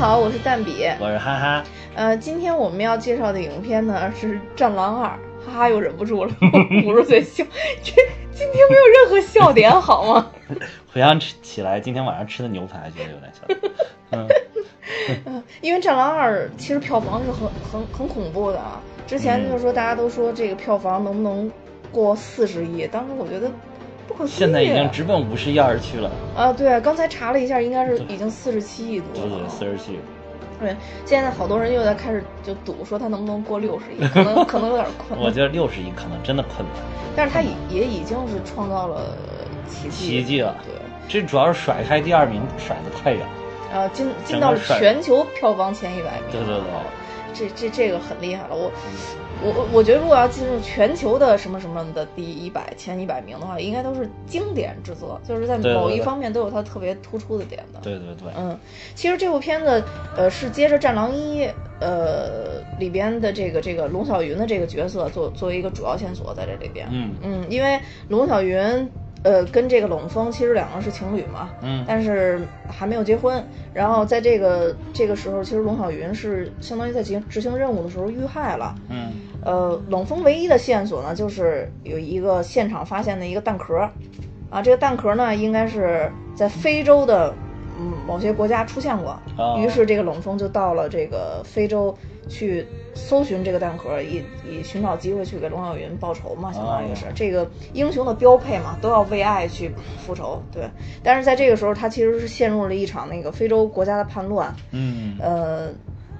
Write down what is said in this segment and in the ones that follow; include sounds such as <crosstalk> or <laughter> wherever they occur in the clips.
好，我是蛋比，我是哈哈。呃，今天我们要介绍的影片呢是《战狼二》，哈哈又忍不住了，<laughs> 捂着嘴笑。这今天没有任何笑点，好吗？<laughs> 回想起起来，今天晚上吃的牛排，觉得有点笑。嗯，<laughs> 嗯，因为《战狼二》其实票房是很很很恐怖的啊。之前就是说，大家都说这个票房能不能过四十亿？当时我觉得不可思议。现在已经直奔五十亿而去了。啊，对，刚才查了一下，应该是已经四十七亿多了。对对，四十七。对，现在好多人又在开始就赌，说他能不能过六十亿，<laughs> 可能可能有点困难。我觉得六十亿可能真的困难。但是他也也已经是创造了奇迹，奇迹了。对，这主要是甩开第二名甩的太远。啊，进进到了全球票房前一百名。对对对。这这这个很厉害了，我我我觉得如果要进入全球的什么什么的第一百前一百名的话，应该都是经典之作，就是在某一方面都有它特别突出的点的。对对对，嗯，其实这部片子呃是接着《战狼一》呃里边的这个这个龙小云的这个角色做作为一个主要线索在这里边，嗯嗯，因为龙小云。呃，跟这个冷风其实两个人是情侣嘛，嗯，但是还没有结婚。然后在这个这个时候，其实龙小云是相当于在执执行任务的时候遇害了，嗯，呃，冷风唯一的线索呢，就是有一个现场发现的一个弹壳，啊，这个弹壳呢，应该是在非洲的嗯某些国家出现过，于是这个冷风就到了这个非洲。去搜寻这个弹壳，以以寻找机会去给龙小云报仇嘛，相当于是这个英雄的标配嘛，都要为爱去复仇。对，但是在这个时候，他其实是陷入了一场那个非洲国家的叛乱。嗯，呃，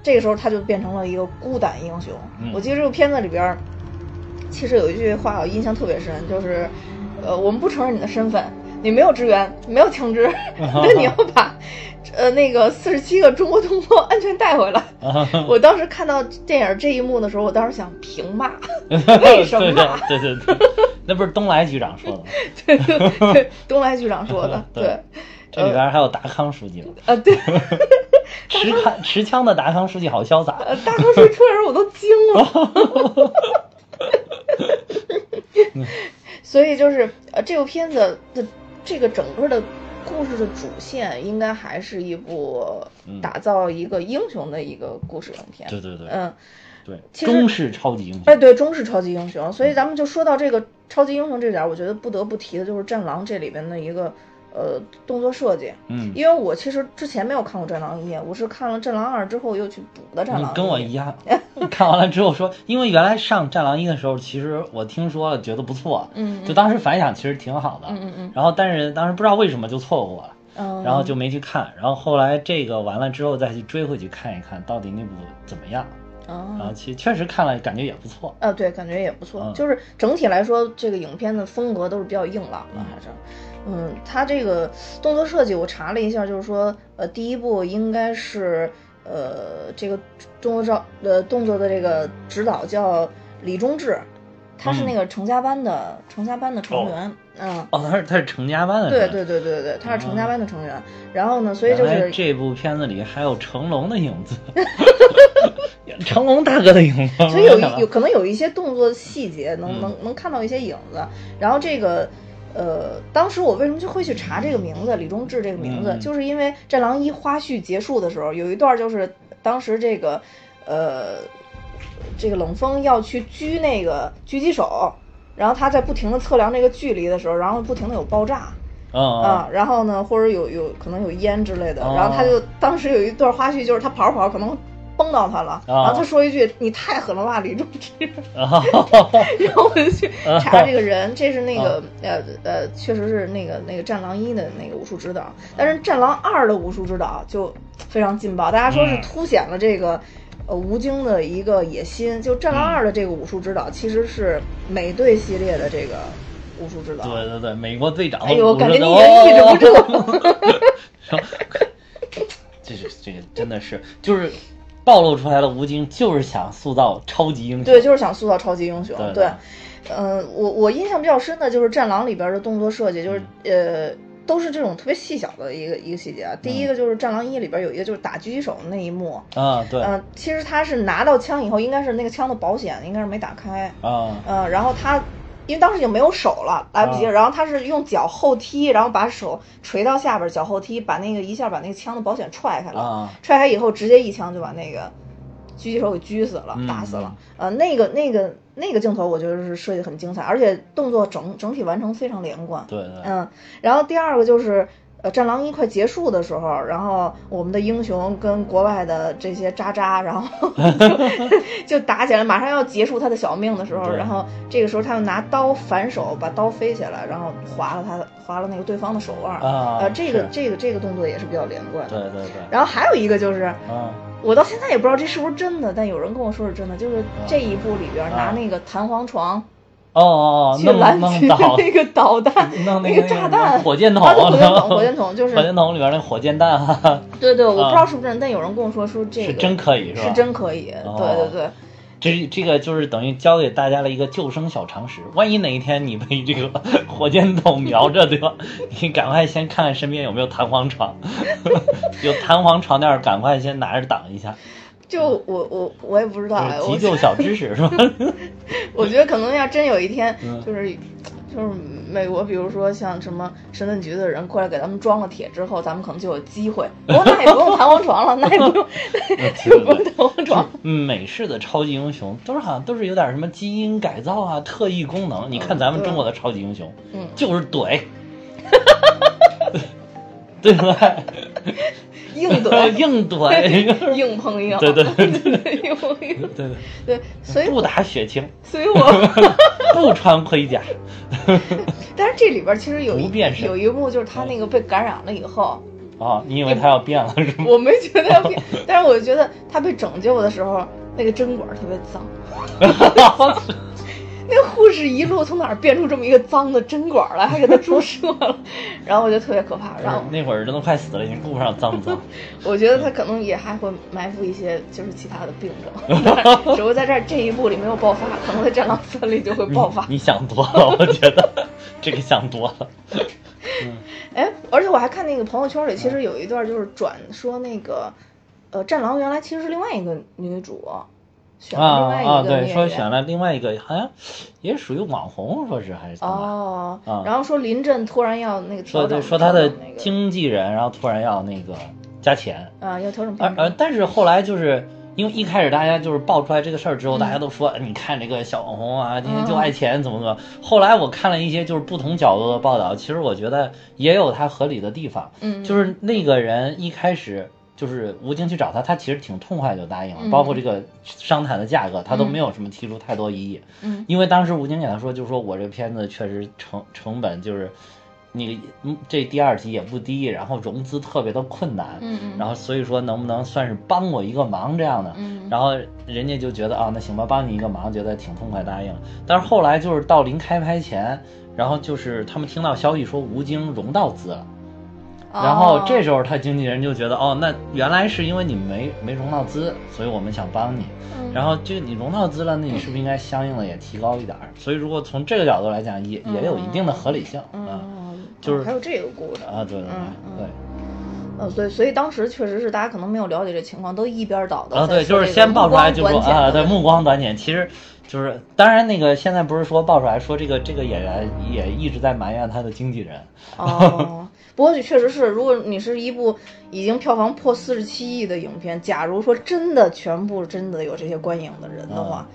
这个时候他就变成了一个孤胆英雄。我记得这个片子里边，其实有一句话我印象特别深，就是，呃，我们不承认你的身份，你没有支援，没有枪支，<laughs> 那你要把。呃，那个四十七个中国同胞安全带回来。我当时看到电影这一幕的时候，我当时想平骂，<laughs> 为什么？对对对，<laughs> 那不是东来局长说的吗。<laughs> 对对对，东来局长说的。对，这里边还有达康书记呢。啊，对，持枪持枪的达康书记好潇洒。呃达康书记出来时候我都惊了。所以就是呃，这部片子的这个整个的。故事的主线应该还是一部打造一个英雄的一个故事影片。对对对，嗯，对，中式超级英雄。哎，对，中式超级英雄。所以咱们就说到这个超级英雄这点，我觉得不得不提的就是《战狼》这里边的一个。呃，动作设计，嗯，因为我其实之前没有看过《战狼一》，我是看了《战狼二》之后又去补的《战狼》。跟我一样，<laughs> 看完了之后说，因为原来上《战狼一》的时候，其实我听说了，觉得不错，嗯，就当时反响其实挺好的，嗯嗯嗯。然后，但是当时不知道为什么就错过了，嗯，然后就没去看。然后后来这个完了之后再去追回去看一看到底那部怎么样，啊，然后其确实看了，感觉也不错，啊，对，感觉也不错，就是整体来说，这个影片的风格都是比较硬朗的，还是。嗯，他这个动作设计我查了一下，就是说，呃，第一部应该是，呃，这个动作照呃动作的这个指导叫李忠志，他是那个成家班的成家班的成员，嗯，哦，他是他是成家班的，对对对对对，他是成家班的成员，然后呢，所以就是这部片子里还有成龙的影子，<laughs> 成龙大哥的影子，所以有有可能有一些动作细节能能能看到一些影子，然后这个。呃，当时我为什么就会去查这个名字李忠志这个名字，就是因为《战狼一》花絮结束的时候，有一段就是当时这个，呃，这个冷锋要去狙那个狙击手，然后他在不停的测量那个距离的时候，然后不停的有爆炸，啊，然后呢，或者有有可能有烟之类的，然后他就当时有一段花絮，就是他跑着跑可能。崩到他了，然后他说一句：“你太狠了吧，李忠志。” <laughs> 然后我就去查这个人，这是那个呃呃，确实是那个那个《战狼一》的那个武术指导，但是《战狼二》的武术指导就非常劲爆，大家说是凸显了这个呃吴京的一个野心。就《战狼二》的这个武术指导其实是美队系列的这个武术指导。对对对，美国队长。哎呦，感觉你也抑制不住。<laughs> <laughs> 这是这个真的是就是。暴露出来的吴京就是想塑造超级英雄，对，就是想塑造超级英雄。对，嗯，我我印象比较深的就是《战狼》里边的动作设计，就是呃，都是这种特别细小的一个一个细节啊。第一个就是《战狼一》里边有一个就是打狙击手的那一幕啊，对，嗯，其实他是拿到枪以后，应该是那个枪的保险应该是没打开啊，嗯，然后他因为当时已经没有手了，来不及了。然后他是用脚后踢，然后把手垂到下边，脚后踢，把那个一下把那个枪的保险踹开了。啊踹开以后，直接一枪就把那个狙击手给狙死了，嗯打死了。呃，那个那个那个镜头，我觉得是设计很精彩，而且动作整整体完成非常连贯。对对，嗯，然后第二个就是。呃，《战狼一》快结束的时候，然后我们的英雄跟国外的这些渣渣，然后就 <laughs> 就打起来，马上要结束他的小命的时候，然后这个时候他又拿刀反手把刀飞起来，然后划了他的划了那个对方的手腕。啊呃，这个这个这个动作也是比较连贯的。对对对，然后还有一个就是，嗯我到现在也不知道这是不是真的，但有人跟我说是真的，就是这一部里边拿啊那个弹簧床哦哦哦，去弄弄倒那个导弹、弄那个炸弹、火箭筒，火箭筒，火箭筒就是火箭筒里边那火箭弹，<laughs> 哈哈对对，我不知道啊是不是真，但有人跟我说说这个是真可以是吧？是真可以，哦对对对。这这个就是等于教给大家了一个救生小常识，万一哪一天你被这个 <laughs> 火箭筒瞄着，对吧？你赶快先看看身边有没有弹簧床，<laughs> 有弹簧床垫儿，赶快先拿着挡一下，就我我我也不知道急救小知识是吧？<laughs> 我觉得可能要真有一天嗯，就是就是美国，比如说像什么神盾局的人过来给咱们装了铁之后，咱们可能就有机会。不过那也不用弹簧床了，那也不用，<laughs> 那也不用弹簧床。嗯，美式的超级英雄都是好像都是有点什么基因改造啊、特异功能。你看咱们中国的超级英雄，嗯就是怼，<laughs> 对不对？硬 <laughs> 怼，硬怼，硬碰硬，对对对对，硬碰硬，对 <laughs> 对，对，所以不打血清，所以我，<laughs> 不穿盔甲，但是这里边其实有一有一幕就是他那个被感染了以后，啊！你以为他要变了是吗？我没觉得要变，但是我觉得他被拯救的时候，那个针管特别脏。那护士一路从哪儿变出这么一个脏的针管来，还给他注射了，然后我觉得特别可怕。然后那会儿人都快死了，已经顾不上脏不脏。<laughs> 我觉得他可能也还会埋伏一些就是其他的病症，<laughs> 只不过在这儿这一步里没有爆发，可能在《战狼三》里就会爆发。你想多了，我觉得这个想多了。哎，而且我还看那个朋友圈里，其实有一段就是转说那个，呃，战狼原来其实是另外一个女主，选了另啊外一啊，对，说选了另外一个，好像也属于网红，说是还是怎么？哦，啊然后说临阵突然要那个调说说他的经纪人，然后突然要那个加钱，啊要调整而呃，片酬，但是后来就是因为一开始大家就是爆出来这个事儿之后，嗯大家都说哎你看这个小网红啊，今天就爱钱，怎么怎么。后来我看了一些就是不同角度的报道，其实我觉得也有他合理的地方，嗯，就是那个人一开始。就是吴京去找他，他其实挺痛快就答应了，嗯包括这个商谈的价格，他都嗯没有什么提出太多异议。嗯因为当时吴京给他说，就是说我这片子确实成成本就是，那个嗯这第二集也不低，然后融资特别的困难，嗯嗯然后所以说能不能算是帮我一个忙这样的，嗯然后人家就觉得啊那行吧，帮你一个忙，觉得挺痛快答应了。但是后来就是到临开拍前，然后就是他们听到消息说吴京融到资了。然后这哦时候他经纪人就觉得，哦，那原来是因为你没没融到资，所以我们想帮你。嗯。然后这个你融到资了，那你是不是应该相应的也提高一点儿？所以如果从这个角度来讲，也也有一定的合理性啊嗯，就是还有这个故事啊，对对嗯嗯。对。呃，所以所以当时确实是大家可能没有了解这情况，都一边倒的对啊，对，就是先先爆出来就说啊，对，目目光短浅，其实就是当然那个现在不是说爆出来说这个这个演员也一直在埋怨他的经纪人，哦，不过确实是，如果你是一部已经票房破四十七亿的影片，假如说真的全部真的有这些观影的人的话，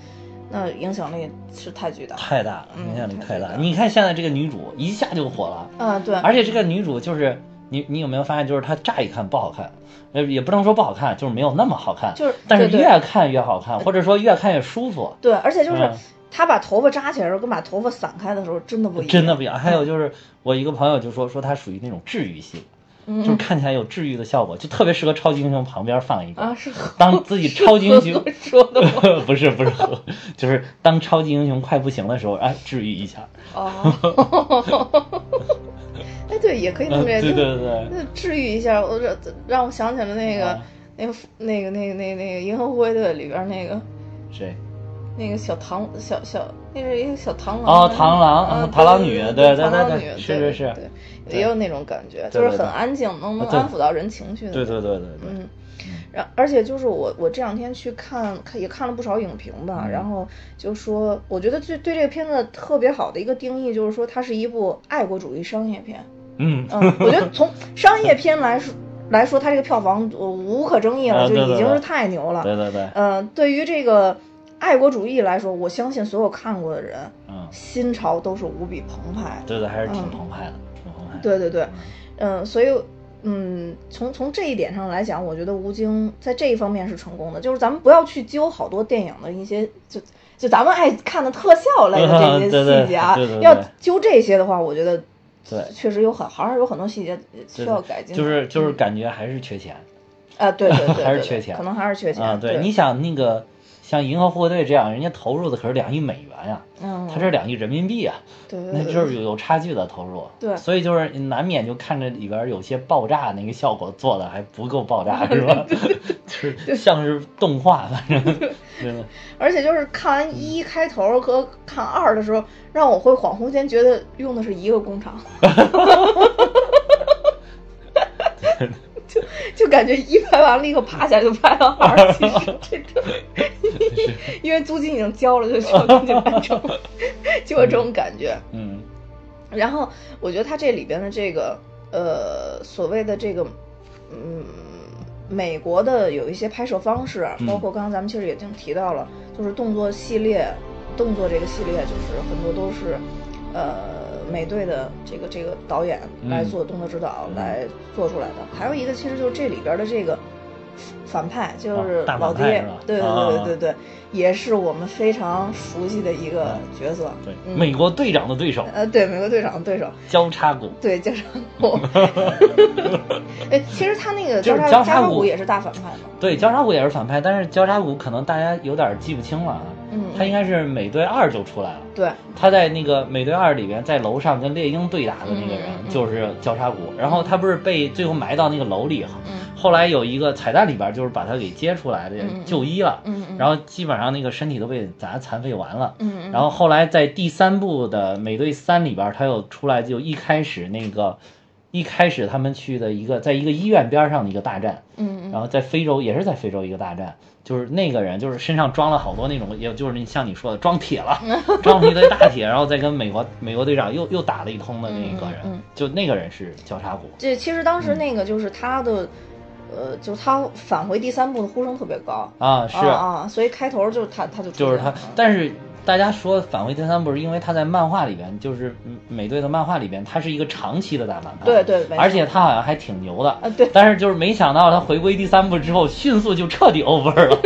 那影响力是太巨大了。太大了，嗯影响力太大。太大你看现在这个女主一下就火了。啊，对，而且这个女主就是你，你有没有发现，就是她乍一看不好看，呃，也不能说不好看，就是没有那么好看，就是但是越看越好看，或者说越看越舒服，对，而且就是嗯他把头发扎起来的时候，跟把头发散开的时候真的不一样，真的不一样。还有就是我一个朋友就说说他属于那种治愈系，嗯就是看起来有治愈的效果，就特别适合超级英雄旁边放一个，啊，是 <laughs> 和当自己超级英雄说的吗？<laughs> 不是不是和，就是当超级英雄快不行的时候，哎，治愈一下，哦，<laughs> 哎，对，也可以这嗯，么理解，对对对，那治愈一下，我这让我想起了那个、啊。那个那个那个那个那个银河护卫队里边那个。谁？那个小螳小小，那是一个小螳螂哦螳螂啊螳螂女对对对对也有那种感觉，就是很安静，能能安抚到人情绪的。对对对对对，嗯，然而且就是我我这两天去看看也看了不少影评吧，嗯。然后就说我觉得对对这个片子特别好的一个定义就是说它是一部爱国主义商业片。嗯。嗯，我觉得从商业片来说来说，它这个票房呃无可争议了，就已经是太牛了。对对对，呃，对于这个爱国主义来说，我相信所有看过的人，嗯，心潮都是无比澎湃的。对对，还是挺嗯澎湃的，挺澎湃的。对对对，嗯，所以嗯，从从这一点上来讲，我觉得吴京在这一方面是成功的。就是咱们不要去揪好多电影的一些就。就咱们爱看的特效类的这些 <laughs> 细节啊，对对对要揪这些的话，我觉得对确实有很还是有很多细节需要改进。就是就是感觉还是缺钱啊，对对对，<laughs> 还是缺钱可能还是缺钱。啊。对，你想那个像银河护卫队这样，人家投入的可是两亿美元呀，嗯，他这两亿人民币啊，对对对那就是有有差距的投入。对所以就是难免就看着里边有些爆炸那个效果做的还不够爆炸，是吧？<laughs> <laughs> 就是像是动画，反正真的。而且就是看完一开头和看二的时候，让我会恍惚间觉得用的是一个工厂，<laughs> 就 <laughs> 就感觉一拍完了立刻趴下就拍了二，<laughs> 其实这种，<laughs> 因为租金已经交了，就需要赶紧完成，就有这种感觉。嗯然后我觉得它这里边的这个呃所谓的这个嗯美国的有一些拍摄方式，嗯包括刚刚咱们其实已经提到了，就是动作系列，动作这个系列就是很多都是呃美队的这个这个导演来嗯做动作指导、嗯来做出来的。还有一个其实就是这里边的这个反派，就是老爹，对对啊对对对对，也是我们非常熟悉的一个角色。对，嗯美国队长的对手呃，对，美国队长的对手，交叉骨。对，交叉 <laughs> 骨。哎，其实他那个交叉交叉骨也是大反派嘛。对，交叉骨也是反派，但是交叉骨可能大家有点记不清了啊。嗯，他应该是美队二就出来了。对，他在那个美队二里边，在楼上跟猎鹰对打的那个人就是交叉骨，然后他不是被最后埋到那个楼里，嗯。后来有一个彩蛋里边就是把他给接出来的就医了，嗯嗯，然后基本上那个身体都被砸残废完了。嗯嗯，然后后来在第三部的美队三里边，他又出来，就一开始那个，一开始他们去的一个，在一个医院边上的一个大战，嗯嗯。然后在非洲也是在非洲一个大战，就是那个人就是身上装了好多那种，也就是那像你说的装铁了，<laughs> 装了一堆大铁，然后再跟美国美国队长又又打了一通的那个人，嗯嗯嗯。就那个人是交叉骨，这其实当时那个就是他的，呃，就是他返回第三部的呼声特别高。啊是。啊啊，所以开头就是他他就就是他，但是。大家说返回第三部是因为他在漫画里边，就是嗯美队的漫画里边，他是一个长期的大反派，对对而且他好像还挺牛的，啊对。但是就是没想到他回归第三部之后，迅速就彻底 over 了。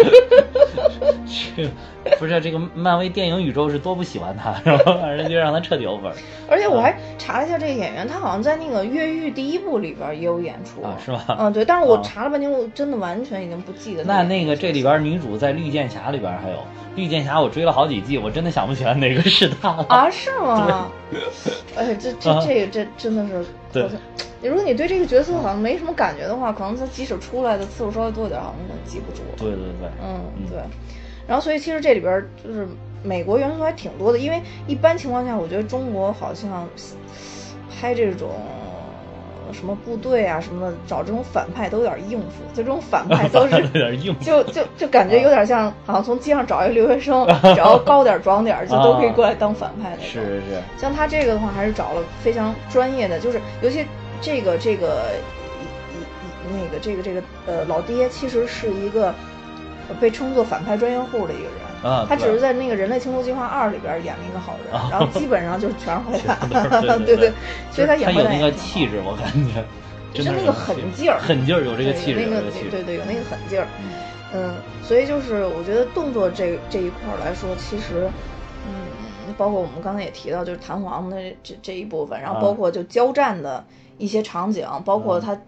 <laughs> 是，<laughs> 不是这个漫威电影宇宙是多不喜欢他，<laughs> 然后反正就让他彻底 over 而且我还查了一下这个演员，他好像在那个《越狱》第一部里边也有演出啊，是吗？嗯，对，但是我啊查了半天，我真的完全已经不记得那那个这里边女主在绿箭侠里边还有绿箭侠，我追了好几季，我真的想不起来哪个是她了。啊，是吗？哎，这这啊这个这真的是，对如果你对这个角色好像没什么感觉的话，可能他即使出来的次数稍微多一点，好像可能记不住。对对对，嗯，嗯对。然后，所以其实这里边儿就是美国元素还挺多的，因为一般情况下，我觉得中国好像拍这种什么部队啊什么的，找这种反派都有点应付，就这种反派都是 <laughs> 有点应付。就就就感觉有点像，好像从街上找一个留学生，<laughs> 只要高点儿壮点儿，就都可以过来当反派那种。是是是，像他这个的话，还是找了非常专业的，就是尤其这个这个一一那个这个这个呃老爹，其实是一个呃被称作反派专业户的一个人。啊他只是在那个《人类清除计划二》里边演了一个好人，啊然后基本上就是全是坏蛋，对对，所以他他有演坏蛋那个气质，我感觉，就那个狠劲儿狠劲儿，有这个对气质。对对有那个狠劲儿，嗯，所以就是我觉得动作这这一块儿来说，其实，嗯，包括我们刚才也提到，就是弹簧的这这一部分，然后啊包括就交战的一些场景，包括他。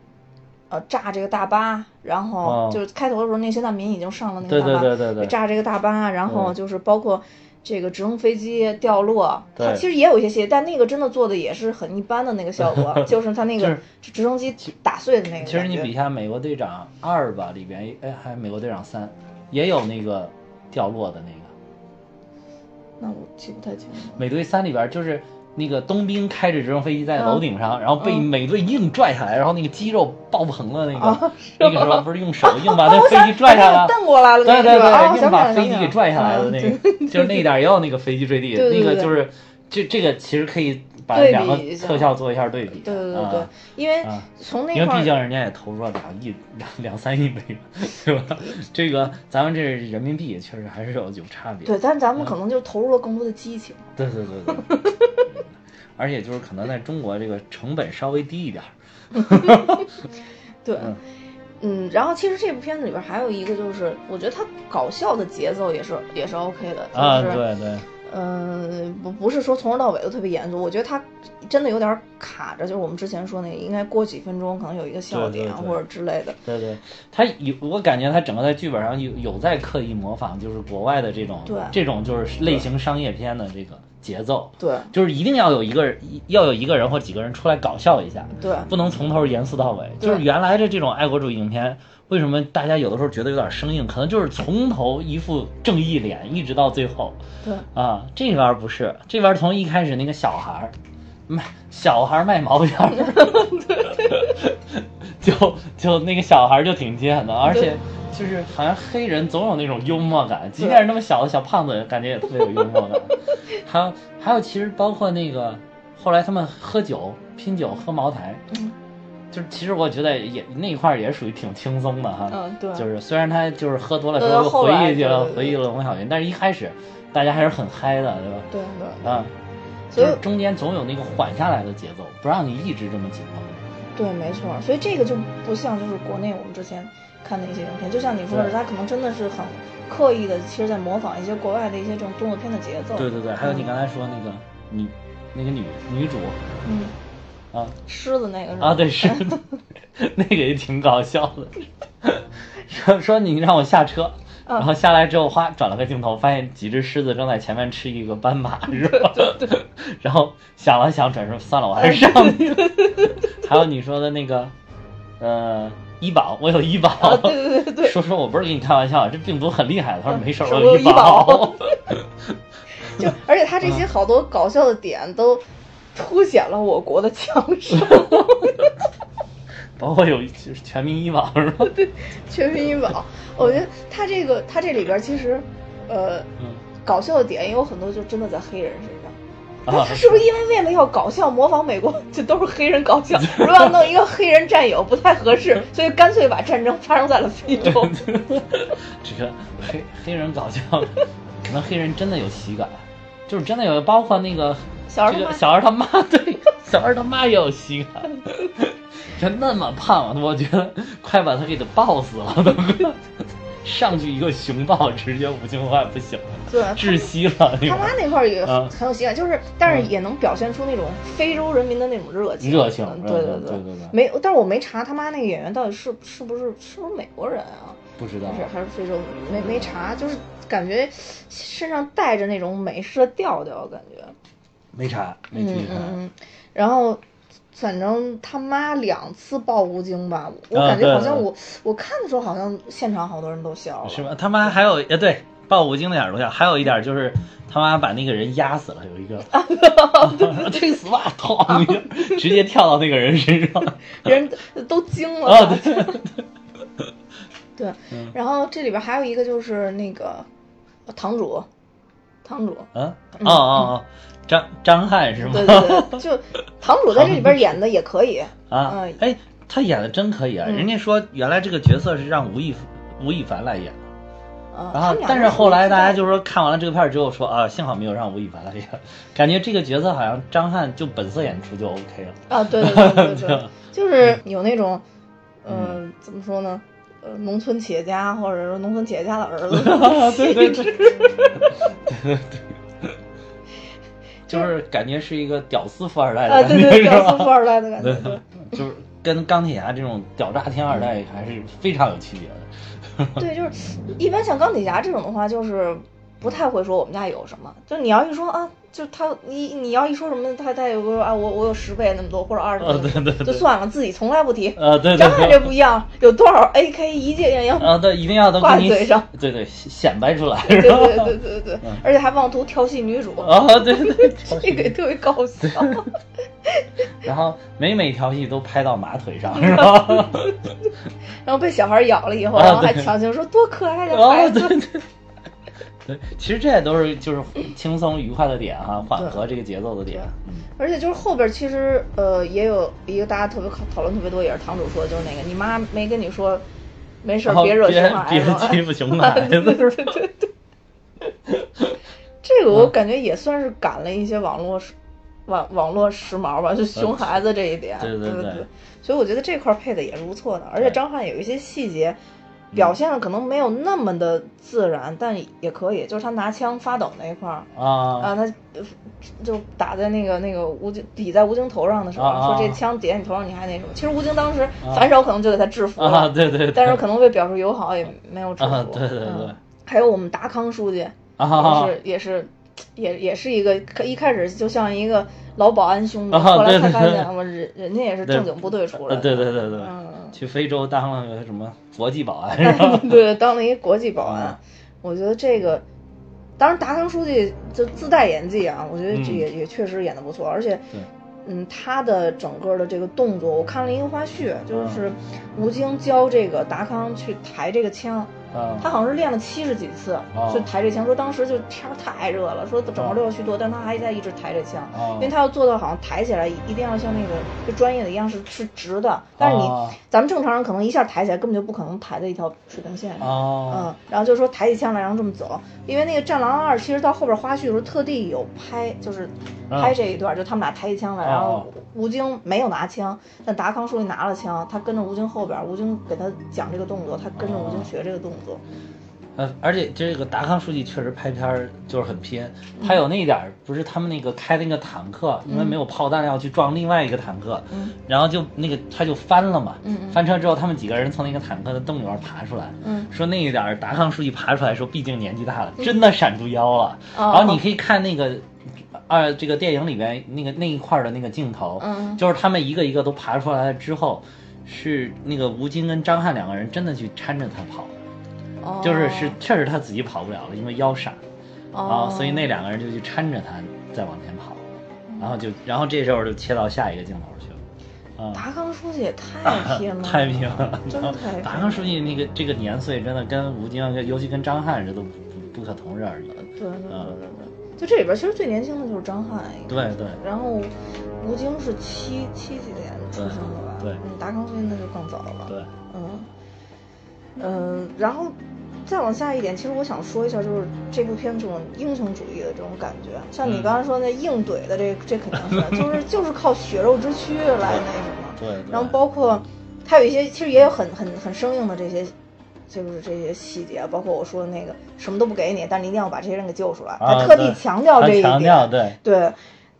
呃，炸这个大巴，然后啊就是开头的时候，那些难民已经上了那个对大巴，对对对对炸这个大巴，然后嗯就是包括这个直升飞机掉落，它其实也有一些细节，但那个真的做的也是很一般的那个效果，<laughs> 就是它那个直升机打碎的那个其实你比一下《美国队长二》吧，里边哎，还有《美国队长三》，也有那个掉落的那个。那我记不太清了。美队三里边就是那个冬兵开着直升飞机在楼顶上，然后被嗯。美队硬拽下来，然后那个肌肉爆棚了，那个、啊那个时候不是用手硬把 <laughs> 那飞机拽下来，<laughs> 蹬过来了，对对对，硬把飞机给拽下来的嗯那个，<laughs> 就是那一点也有那个飞机坠地，那个就是这这个其实可以把两个特效做一下对比，对对对因为从那块儿毕竟人家也投入了两亿两两三亿美元，<laughs> 对吧？这个咱们这人民币确实还是有有差别。对，但咱嗯们可能就投入了更多的激情。对对对对，<laughs> 而且就是可能在中国这个成本稍微低一点儿。<laughs> 对，嗯嗯，然后其实这部片子里边还有一个就是，我觉得它搞笑的节奏也是也是 OK 的，啊，就是对对，嗯，不不是说从头到尾都特别严肃，我觉得他真的有点卡着，就是我们之前说那个，应该过几分钟可能有一个笑对对对。点或者之类的。对对，他有，我感觉他整个在剧本上有有在刻意模仿，就是国外的这种对。这种就是类型商业片的这个节奏，对就是一定要有一个人要有一个人或几个人出来搞笑一下，对不能从头严肃到尾。就是原来的这种爱国主义影片，为什么大家有的时候觉得有点生硬？可能就是从头一副正义脸，一直到最后。对啊，这边儿不是，这边儿从一开始那个小孩儿卖小孩儿卖毛片儿，<laughs> <laughs> 就就那个小孩就挺贱的，而且就是好像黑人总有那种幽默感，即便是那么小的小胖子，感觉也特别有幽默感。还有还有，其实包括那个后来他们喝酒拼酒喝茅台，嗯就是其实我觉得也那一块儿也属于挺轻松的哈。嗯对就是虽然他就是喝多了之对后回忆去了回忆了王小云，但是一开始大家还是很嗨的，对吧？对对啊，所以就是中间总有那个缓下来的节奏，不让你一直这么紧绷。对，没错。所以这个就不像就是国内我们之前看的一些影片，就像你说的，对它可能真的是很刻意的，其实在模仿一些国外的一些这种动作片的节奏。对对对，还有你嗯刚才说那个女那个女女主嗯，啊狮子那个是吧？啊，对狮子 <laughs> 那个也挺搞笑的，<laughs> 说说你让我下车。啊然后下来之后，哗转了个镜头，发现几只狮子正在前面吃一个斑马，<laughs> 是吧？然后想了想，转身算了，我还是上去。还有你说的那个，呃，医保，我有医保。啊，对对对对，说说我不是跟你开玩笑，这病毒很厉害的。他说没事儿，是我有医我有医保。<laughs> 就而且他这些好多搞笑的点都凸显了我国的强盛。<laughs> 包括有就是全民医保是吧？<laughs> 对全民医保，我觉得他这个他这里边其实，呃，嗯搞笑的点也有很多，就真的在黑人身上。啊他是不是因为为了要搞笑模仿美国，就都是黑人搞笑？如果要弄一个黑人战友不太合适，所以干脆把战争发生在了非洲。<laughs> 这个黑黑人搞笑，可能黑人真的有喜感，就是真的有，包括那个小孩小孩他妈，对，小孩他妈也有喜感。<laughs> 这那么胖，我觉得快把他给他抱死了，都快上去一个熊抱，直接五星坏不行了，对，窒息了。他妈那块儿也啊很有喜感，就是但是也能表现出那种非洲人民的那种热情。热情嗯对对对对对没，但是我没查他妈那个演员到底是是不是是不是美国人啊？不知道是还是非洲没没查，就是感觉身上带着那种美式的调调，感觉。没查，没注嗯意看。嗯嗯，然后反正他妈两次报吴京吧，我啊感觉好像我我看的时候好像现场好多人都笑了。是吗？他妈还有呃，对，报吴京那点儿都笑，还有一点就是他妈把那个人压死了，有一个 <laughs> 去死吧，哐一下，直接跳到那个人身上。<laughs> 人都惊了。啊，对对对，<laughs> 对嗯然后这里边还有一个就是那个呃堂主，堂主，嗯，哦哦哦，张张翰是吗？对对对，就堂主在这里边 <laughs> 演的也可以。啊嗯，哎，他演的真可以啊！嗯人家说原来这个角色是让吴亦吴亦凡来演的，啊，然后但是后来大家就说看完了这个片儿之后说啊，幸好没有让吴亦凡来演，感觉这个角色好像张翰就本色演出就 OK 了。啊，对对对对 <laughs> 就是有那种，呃，怎么说呢？呃，农村企业家，或者说农村企业家的儿子，<laughs> 对对对，对对对，就是感觉是一个屌丝富二代的啊，感觉，对对，屌丝富？二代的感觉，就是跟钢铁侠这种屌炸天二代还是非常有区别的。对，就是一般像钢铁侠这种的话，就是不太会说我们家有什么。就你要一说啊，就他你你要一说什么，他他有个说啊，我我有十倍那么多或者二十倍啊那么多，对对对就算了，自己从来不提。啊，对对张翰对，这不一样，有多少 AK 一届艳阳啊，对，一定要都挂嘴上，对对，显摆出来，对？对对对对，而且还妄图调戏女主，啊，对对，<laughs> 这个也特别搞笑。<laughs> 然后每每调戏都拍到马腿上，<laughs> 是吧？然后被小孩咬了以后，啊然后还强行说多可爱的啊，孩子。对对。对，其实这也都是就是轻松愉快的点哈，缓和这个节奏的点。嗯而且就是后边其实呃也有一个大家特别讨讨论特别多，也是堂主说的，就是那个你妈没跟你说没事儿别惹熊孩别子，欺负熊 <laughs> 孩对对子。对对对。<laughs> 这个我感觉也算是赶了一些网络时网网络时髦吧，就熊孩子这一点，对对对对对。所以我觉得这块儿配的也是不错的，而且张翰有一些细节。表现的可能没有那么的自然，但也可以。就是他拿枪发抖那一块儿啊啊，他呃就打在那个那个吴京抵在吴京头上的时候，说这枪抵在你头上，你还那什么？其实吴京当时反手可能就给他制服了，啊，对对对，<laughs> 但是可能为表示友好也没有制服。啊对对对嗯还有我们达康书记，啊也是也是也也是一个一开始就像一个老保安兄弟，啊后来才发现我人人家也是正经部队出来呃的，对对对对，嗯，去非洲当了个什么国际保安 <laughs> 是吧？<laughs> 对，当了一国际保安啊，我觉得这个。当然，达康书记就自带演技啊，我觉得这嗯也、也确实演的不错，而且，嗯，他的整个的这个动作，我看了一个花絮，就是吴京教这个达康去抬这个枪，啊他好像是练了七十几次，哦。就抬这枪。说当时就天儿太热了，说整个都要虚脱，但他还在一直抬这枪，哦。因为他要做到好像抬起来一定要像那个就专业的一样是是直的，但是你、哦咱们正常人可能一下抬起来根本就不可能抬在一条水平线。上。哦。嗯，然后就说抬起枪来，然后这么走，因为那个《战狼二》其实到后边花絮的时候特地有拍，就是拍这一段，就他们俩抬起枪来，然后哦吴京没有拿枪，但达康书记拿了枪，他跟着吴京后边，吴京给他讲这个动作，他跟着吴京学这个动作。呃，而且这个达康书记确实拍片儿就是很偏，嗯他有那一点儿，不是他们那个开那个坦克，因为没有炮弹要去撞另外一个坦克，嗯然后就那个他就翻了嘛，翻车之后他们几个人从那个坦克的洞里边爬出来，嗯说那一点儿达康书记爬出来的时候，毕竟年纪大了，真的闪住腰了，哦然后你可以看那个。二这个电影里边那个那一块儿的那个镜头，嗯就是他们一个一个都爬出来了之后，是那个吴京跟张翰两个人真的去搀着他跑，哦。就是是确实他自己跑不了了，因为腰闪。啊，哦，所以那两个人就去搀着他再往前跑，然后就然后这时候就切到下一个镜头去了，啊，达康书记也太拼了，<laughs> 太拼了，真的太达康书记那个这个年岁真的跟吴京，尤其跟张翰这都不不不可同日而语，对对对对对，就这里边其实最年轻的就是张翰，对对。然后吴京是七七几年出生的吧？对达康书记那就更早了。对，嗯，嗯，然后再往下一点，其实我想说一下，就是这部片这种英雄主义的这种感觉，像你嗯刚才说那硬怼的这这肯定是，就是就是靠血肉之躯来那什么。对对然后包括它有一些，其实也有很很很生硬的这些。就是这些细节，包括我说的那个什么都不给你，但你一定要把这些人给救出来。啊他特地强调这一点，对对，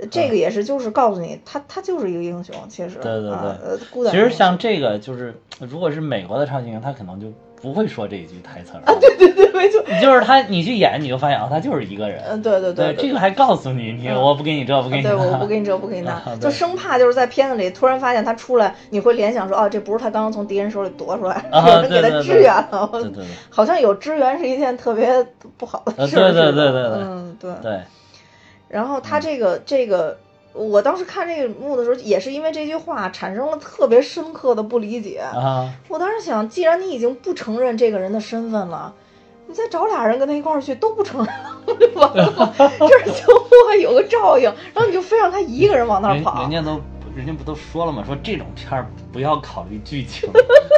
这个也是，就是告诉你，他他就是一个英雄，其实，对对对啊呃，孤胆其实像这个就是，如果是美国的超级英雄，他可能就不会说这一句台词儿，对对对，没错，就是他你去演，你就发现啊，他就是一个人，嗯，对对对，对，这个还告诉你，你嗯我不给你这，不给你对，那，我不给你这，我不给你那啊，就生怕就是在片子里突然发现他出来，你会联想说，哦，这不是他刚刚从敌人手里夺出来，啊 <laughs> 有人给他支援了，对对对好像有支援是一件特别不好的呃事儿，对对对对对嗯，对。对，然后他这个这个，我当时看这个幕的时候，也是因为这句话产生了特别深刻的不理解。啊，我当时想，既然你已经不承认这个人的身份了，你再找俩人跟他一块儿去，都不承认，不就完了吗？<laughs> 这儿就会有个照应，然后你就非让他一个人往那儿跑人。家都人家不都说了吗？说这种片儿不要考虑剧情，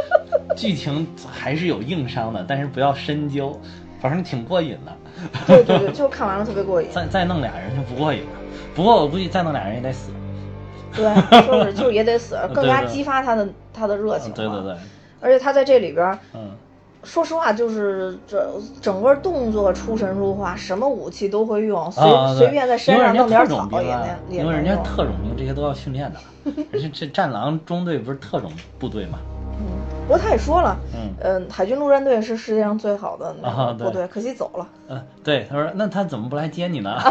<laughs> 剧情还是有硬伤的，但是不要深究，反正挺过瘾的。<laughs> 对对对，就看完了特别过瘾。再再弄俩人就不过瘾了。不过我估计再弄俩人也得死。对，<laughs> 就是就是也得死，更加激发他的他的热情嘛。对对对，而且他在这里边儿，嗯，说实话，就是这整个动作出神入化，什么武器都会用，随、啊，随便在山上弄点草也能啊，也因为人家特种兵这些都要训练的，<laughs> 人家这战狼中队不是特种部队嘛，嗯，不过他也说了，嗯嗯，海军陆战队是世界上最好的那啊对个部队，可惜走了。嗯，对，他说那他怎么不来接你呢？<laughs>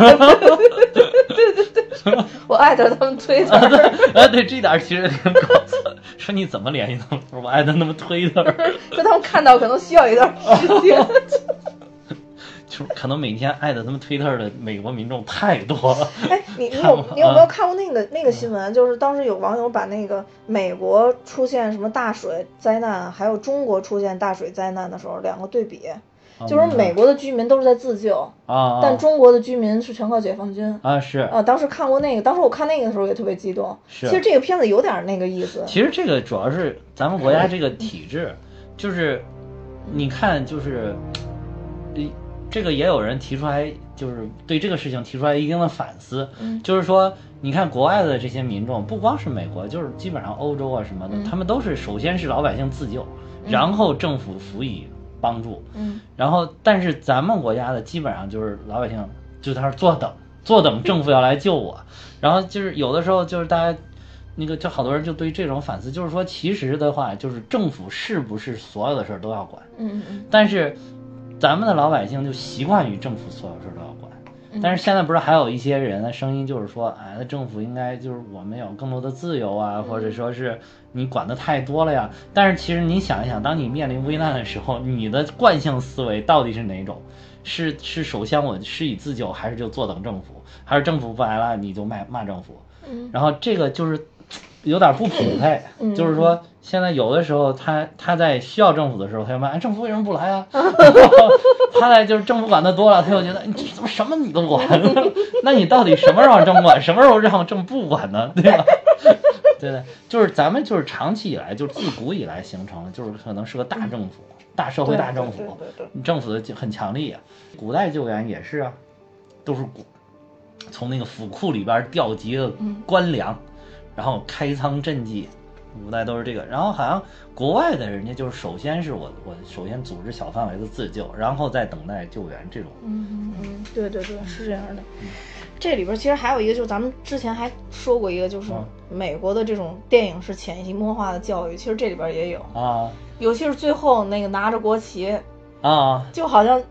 对对对我艾特他们推特，啊，对，这点其实挺搞笑。说你怎么联系他们？我艾特他们推特儿，<laughs> 说他们看到可能需要一段时间。<laughs> 就是可能每天艾特他们推特的美国民众太多了。哎，<laughs> 你你有你有没有啊看过那个那个新闻？就是当时有网友把那个美国出现什么大水灾难，还有中国出现大水灾难的时候，两个对比，就是美国的居民都是在自救，啊，但中国的居民是全靠解放军。啊是，啊，当时看过那个，当时我看那个的时候也特别激动。是其实这个片子有点那个意思。其实这个主要是咱们国家这个体制，就是你看，就是，呃这个也有人提出来，就是对这个事情提出来一定的反思，嗯。就是说，你看国外的这些民众，不光是美国，就是基本上欧洲啊什么的，嗯。他们都是首先是老百姓自救，然后政府辅以帮助，嗯。然后但是咱们国家的基本上就是老百姓就在那儿坐等，坐等政府要来救我，<laughs> 然后就是有的时候就是大家。那个就好多人就对这种反思，就是说，其实的话，就是政府是不是所有的事儿都要管？嗯嗯。但是咱们的老百姓就习惯于政府所有事儿都要管。嗯但是现在不是还有一些人的声音，就是说，哎，那政府应该就是我们有更多的自由啊，或者说是你管的太多了呀。但是其实你想一想，当你面临危难的时候，你的惯性思维到底是哪种？是是首先我施以自救，还是就坐等政府？还是政府不来了你就骂骂政府？嗯然后这个就是有点不匹配，嗯就是说现在有的时候他他在需要政府的时候，他就骂、哎、政府为什么不来啊？<laughs> 他在就是政府管的多了，他就觉得你怎么什么你都管？<laughs> 那你到底什么时候让政府管，什么时候让政府不管呢？对吧？<laughs> 对的，就是咱们就是长期以来，就是自古以来形成了，就是可能是个大政府、大社会、大政府对对对对，政府的很强力啊。古代救援也是啊，都是古从那个府库里边调集的官粮，然后开仓赈济，古代都是这个。然后好像国外的人家就是首先是我我首先组织小范围的自救，然后再等待救援这种。嗯嗯嗯，对对对，是这样的。这里边其实还有一个，就是咱们之前还说过一个，就是嗯美国的这种电影是潜移默化的教育，其实这里边也有，啊尤其是最后那个拿着国旗，啊，就好像。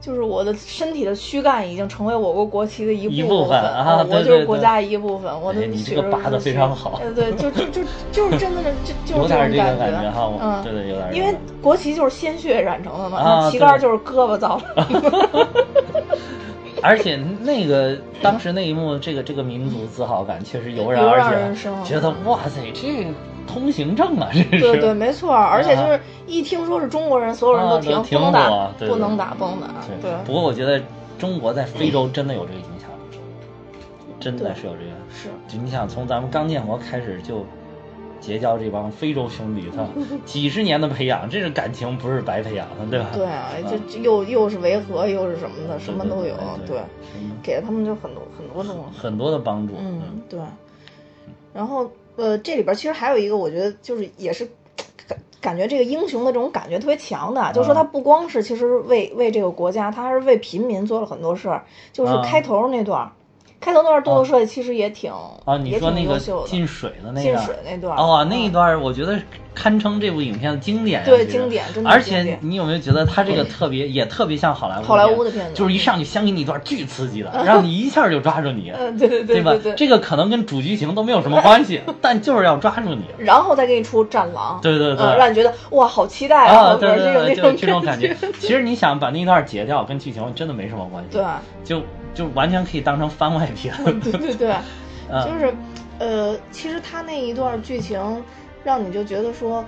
就是我的身体的躯干已经成为我国国旗的一一部部分啊对我就是国家一部分，我的哎你这血肉个拔得之躯非常好对，对，就就就就是真的是就 <laughs> 就是这个种感觉哈，嗯，对对有点。因为国旗就是鲜血染成的嘛，啊旗杆就是胳膊造成的。<laughs> <laughs> 而且那个当时那一幕，这个这个民族自豪感确实油然而生，生觉得哇塞，这个通行证啊，<laughs> 这是。对对，没错，而且就是一听说是中国人，所有人都停，啊都停不能打我，对对不能打，不能打。对，不过我觉得中国在非洲真的有这个影响力，真的是有这个。是，就你想从咱们刚建国开始就结交这帮非洲兄弟，他 <laughs> 几十年的培养，这种感情不是白培养的，对吧？对啊，这这又又是维和，又是什么的，什么都有，对对，给了他们就很多很多种。很多的帮助。嗯，对。然后呃，这里边其实还有一个，我觉得就是也是感感觉这个英雄的这种感觉特别强的，就是说他不光是其实为为这个国家，他还是为平民做了很多事儿。就是啊开头那段儿，开头那段动作设计其实也挺啊，你说那个。进水的那个进水那段儿哦，那嗯。一段儿我觉得堪称这部影片的经典呀，对经典真的而且你有没有觉得它这个特别，也特别像好莱坞好莱坞的片子就是一上去先给你一段巨刺激的，让你一下就抓住你，<laughs> 嗯，对对对对吧？这个可能跟主剧情都没有什么关系，<laughs> 但就是要抓住你。然后再给你出战狼，对对对。嗯让你觉得哇，好期待啊，对对对，这就这种种感觉。其实你想把那一段截掉，跟剧情真的没什么关系。对，就就完全可以当成番外篇。对对对，<laughs> 嗯就是呃，其实他那一段剧情让你就觉得说。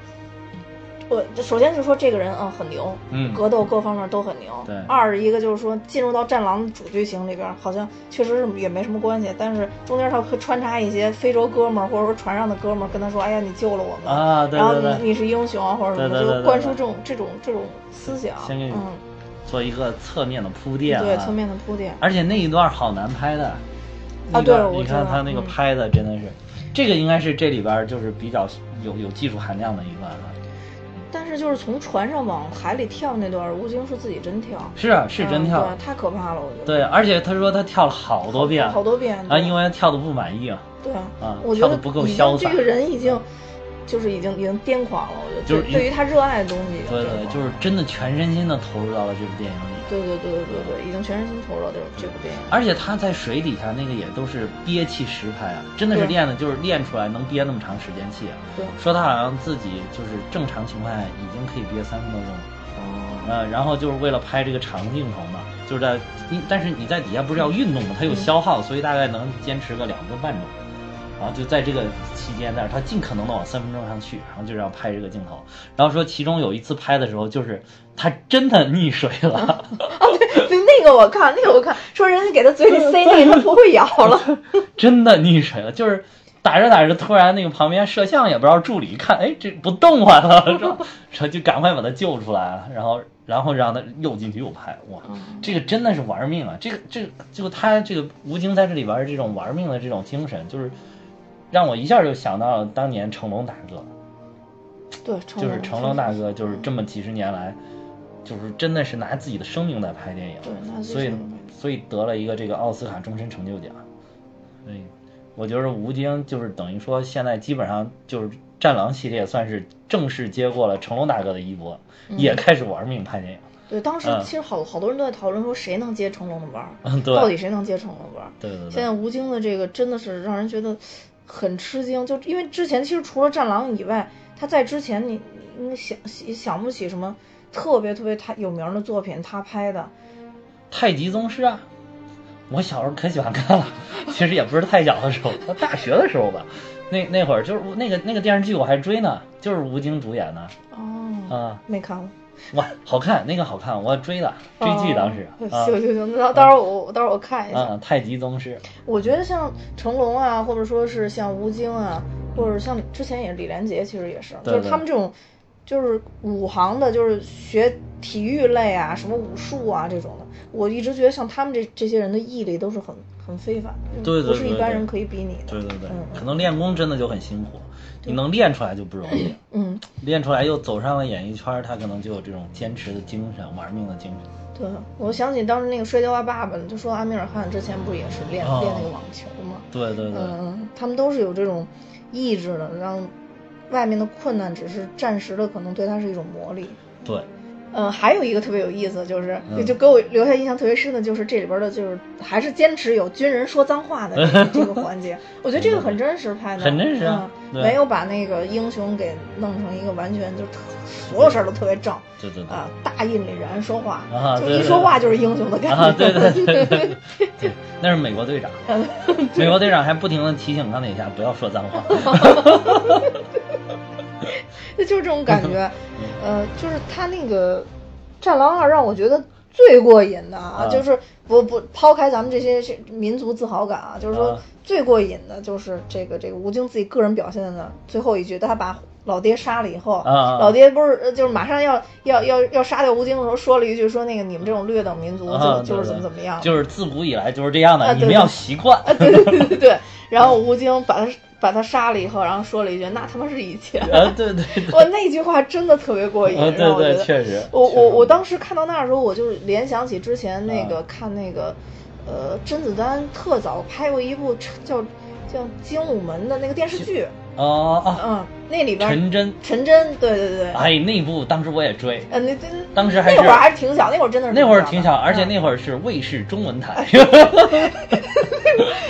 我首先是说这个人啊很牛，嗯格斗各方面都很牛。对二一个就是说进入到战狼的主剧情里边，好像确实是也没什么关系，但是中间他会穿插一些非洲哥们儿或者说船上的哥们儿跟他说：“哎呀，你救了我们啊对然后你你是英雄啊，或者什么，就灌输这种这种这种思想。嗯，做一个侧面的铺垫、啊，对，侧面的铺垫。而且那一段好难拍的，啊对段你看他那个嗯拍的真的是，这个应该是这里边就是比较有有技术含量的一段了。但是就是从船上往海里跳那段，吴京是自己真跳，是啊，是真跳。嗯对，太可怕了，我觉得。对，而且他说他跳了好多遍，好多遍啊，因为跳的不满意啊。对啊我觉得跳得不够潇洒这个人已经就是已经已经癫狂了，我觉得就是对对于他热爱的东西对对，就是真的全身心的投入到了这部电影里。对对对对对对，已经全身心投入到这这部电影。而且他在水底下那个也都是憋气实拍啊，真的是练的，就是练出来能憋那么长时间气啊。对，说他好像自己就是正常情况下已经可以憋三分多钟了，哦，呃，然后就是为了拍这个长镜头嘛，就是在你但是你在底下不是要运动嘛，它有消耗，所以大概能坚持个两个半钟。然后就在这个期间，但是他尽可能的往三分钟上去，然后就是要拍这个镜头。然后说其中有一次拍的时候，就是他真的溺水了，<laughs> 啊对那个我看，那个我看，说人家给他嘴里塞那个，他不会咬了。<laughs> 真的溺水了，就是打着打着，突然那个旁边摄像也不知道助理一看，哎，这不动弹了，说 <laughs> 说就赶快把他救出来了，然后然后让他又进去又拍，哇，这个真的是玩命啊！这个这个就他这个吴京在这里边这种玩命的这种精神，就是让我一下就想到了当年成龙大哥，对，就是成龙大哥，就是这么几十年来，就是真的是拿自己的生命在拍电影，对，所以所以得了一个这个奥斯卡终身成就奖。所以我觉得吴京就是等于说现在基本上就是《战狼》系列算是正式接过了成龙大哥的衣钵，也开始玩命拍电影。对，当时嗯其实好好多人都在讨论说谁能接成龙的班儿，嗯，到底谁能接成龙的班儿？对对对，现在吴京的这个真的是让人觉得很吃惊，就因为之前其实除了《战狼》以外，他在之前你你你想想不起什么特别特别他有名的作品，他拍的。太极宗师啊，我小时候可喜欢看了，<laughs> 其实也不是太小的时候，大学的时候吧。那那会儿就是那个那个电视剧我还追呢，就是吴京主演的哦，啊，没看过。哇，好看，那个好看，我追的追剧当时哦啊。行行行，那到到时候我到时候我看一下。啊，太极宗师，我觉得像成龙啊，或者说是像吴京啊，或者像之前也李连杰，其实也是，对就是他们这种，就是武行的，就是学体育类啊，什么武术啊这种的，我一直觉得像他们这这些人的毅力都是很很非凡的，对对不是一般人可以比拟的。对对对，嗯可能练功真的就很辛苦，你能练出来就不容易，嗯，<clears throat> 练出来又走上了演艺圈，他可能就有这种坚持的精神，玩命的精神。对，我想起当时那个《摔跤吧，爸爸》，就说阿米尔汗之前不也是练、哦练那个网球吗？对对对，嗯，他们都是有这种意志的，让外面的困难只是暂时的，可能对他是一种磨砺。对，嗯，还有一个特别有意思，就是嗯就给我留下印象特别深的，就是这里边的，就是还是坚持有军人说脏话的这个 <laughs> 环节，我觉得这个很真实拍的，<laughs> 很真实没有把那个英雄给弄成一个完全就特所有事儿都特别正对对对。啊，大义凛然说话，就一说话就是英雄的感觉，啊，对对对对 <laughs> 对，那是美国队长，美国队长还不停的提醒钢铁侠不要说脏话。<laughs> 就就是这种感觉，嗯呃，就是他那个《战狼二》让我觉得最过瘾的啊，啊就是不不抛开咱们这些这民族自豪感啊，就是说啊最过瘾的就是这个这个吴京自己个人表现的最后一句，他把老爹杀了以后，老爹不是呃就是马上要要要要杀掉吴京的时候，说了一句说那个你们这种劣等民族就、啊，就是对对怎么怎么样，就是自古以来就是这样的，啊对对你们要习惯。啊对对对对对，然后吴京把他把他杀了以后，然后说了一句那他妈是以前。啊，对对对，哇，<laughs> 那句话真的特别过瘾，啊对对，让我觉得确实。我实我我当时看到那儿的时候，我就联想起之前那个、啊看那个，呃，甄子丹特早拍过一部叫叫《精武门》的那个电视剧，哦哦，嗯，那里边陈真，陈真，对对对，哎，那部当时我也追，呃，那那当时还是那会儿还是挺小，那会儿真的是那会儿挺小，而且嗯那会儿是卫视中文台。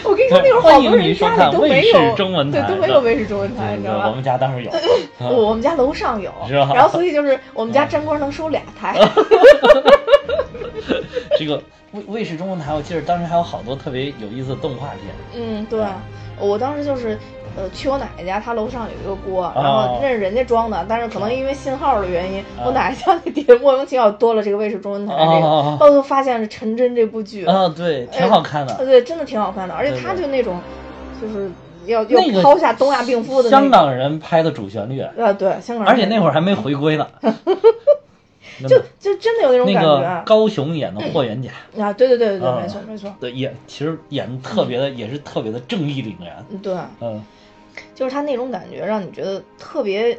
我跟你说，那会儿好多人家里都没有中文台对，都没有卫视中文台，你知道我？们家当时有。<laughs> 我我们家楼上有，然后所以就是我们家粘锅能收俩台，<laughs> <laughs> 这个卫卫视中文台，我记得当时还有好多特别有意思的动画片。嗯，对，我当时就是。呃，去我奶奶家，她楼上有一个锅，哦然后那是人家装的，但是可能因为信号的原因，啊我奶奶家那底下莫名其妙多了这个卫视中文台这个，哦哦哦后头发现是陈真这部剧，啊，对，挺好看的。呃对，真的挺好看的，而且他就那种，就是要要抛下东亚病夫的那香个，港人拍的主旋律，呃，对，香港人，而且那会儿还没回归呢。<laughs> 就就真的有那种那感个觉高雄演的霍元甲，啊，对对对对对，啊没错没错，对，演其实演的特别的，也是特别的正义凛然。嗯对，嗯，就是他那种感觉，让你觉得特别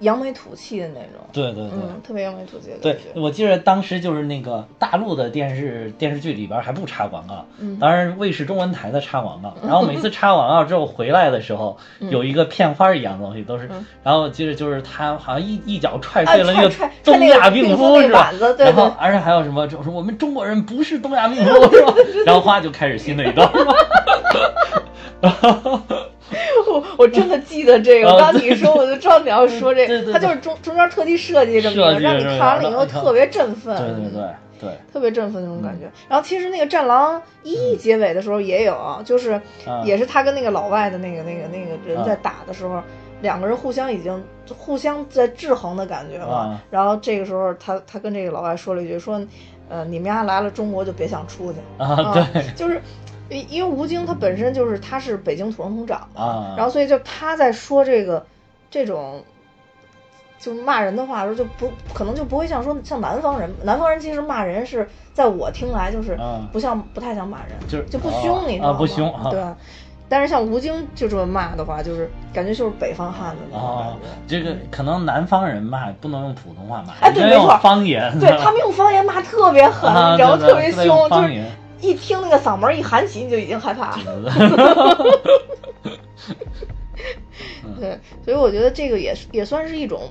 扬眉吐气的那种，对对对。嗯，特别扬眉吐气的感对觉。，我记得当时就是那个大陆的电视电视剧里边还不插广告，嗯当然卫视中文台的插广告，<laughs> 然后每次插广告之后回来的时候，有一个片花一样的东西，都是，然后我记得就是他好像一一脚踹碎了那个东亚病病夫是吧然后而且还有什么，就是我们中国人不是东亚病 <laughs> 夫是吧？然后花就开始新的一段？<laughs> 我 <laughs> 我真的记得这个，我刚你一说我就知道你要说这个，他就是中中间特地设计这么一个，让你看完了以后特别振奋，对对对对。特别振奋那种感觉。然后其实那个《战狼一》结尾的时候也有，就是啊也是他跟那个老外的那个那个那个人啊在打的时候，两个人互相已经互相在制衡的感觉了。啊。然后这个时候他他跟这个老外说了一句说，呃，你们家来了中国就别想出去。啊对。就是。因因为吴京他本身就是他是北京土生土长的，啊然后所以就他在说这个这种就骂人的话的时候，就不可能就不会像说像南方人，南方人其实骂人是在我听来就是嗯不像不太想骂人，就是就不啊凶，你知道吗？啊不凶啊对。但是像吴京就这么骂的话，就是感觉就是北方汉子那种感哦觉。，这个可能南方人骂不能用普通话骂，哎对没错方言。对 <laughs> 他们用方言骂特别狠，啊你知道特别凶，就是一听那个嗓门一喊起，你就已经害怕了。<laughs> 对，所以我觉得这个也是也算是一种，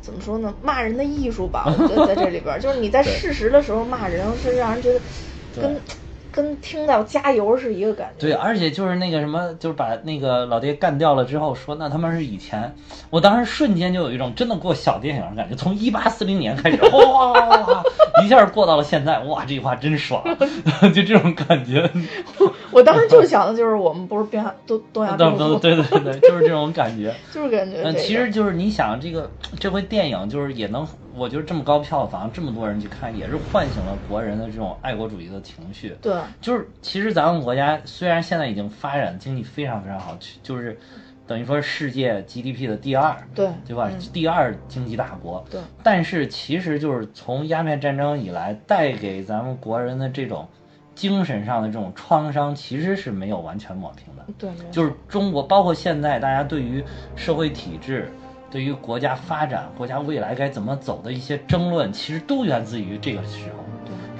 怎么说呢，骂人的艺术吧。我觉得在这里边儿，就是你在对适时的时候骂人，是让人觉得跟对跟听到加油是一个感觉。对，而且就是那个什么，就是把那个老爹干掉了之后，说那他妈是以前，我当时瞬间就有一种真的过小电影的感觉，从一八四零年开始，哇哇哇，一下过到了现在，哇，这句话真爽，<laughs> 就这种感觉。<laughs> 我当时就想的就是我们不是边东东亚病夫，对对对对，就是这种感觉。<laughs> 就是感觉。其实就是你想这个这回电影就是也能，我觉得这么高票房，这么多人去看，也是唤醒了国人的这种爱国主义的情绪。对就是其实咱们国家虽然现在已经发展经济非常非常好，就是等于说世界 GDP 的第二，对对吧？嗯第二经济大国。对但是其实就是从鸦片战争以来，带给咱们国人的这种精神上的这种创伤，其实是没有完全抹平的。对，就是中国，包括现在大家对于社会体制、对于国家发展、国家未来该怎么走的一些争论，其实都源自于这个时候。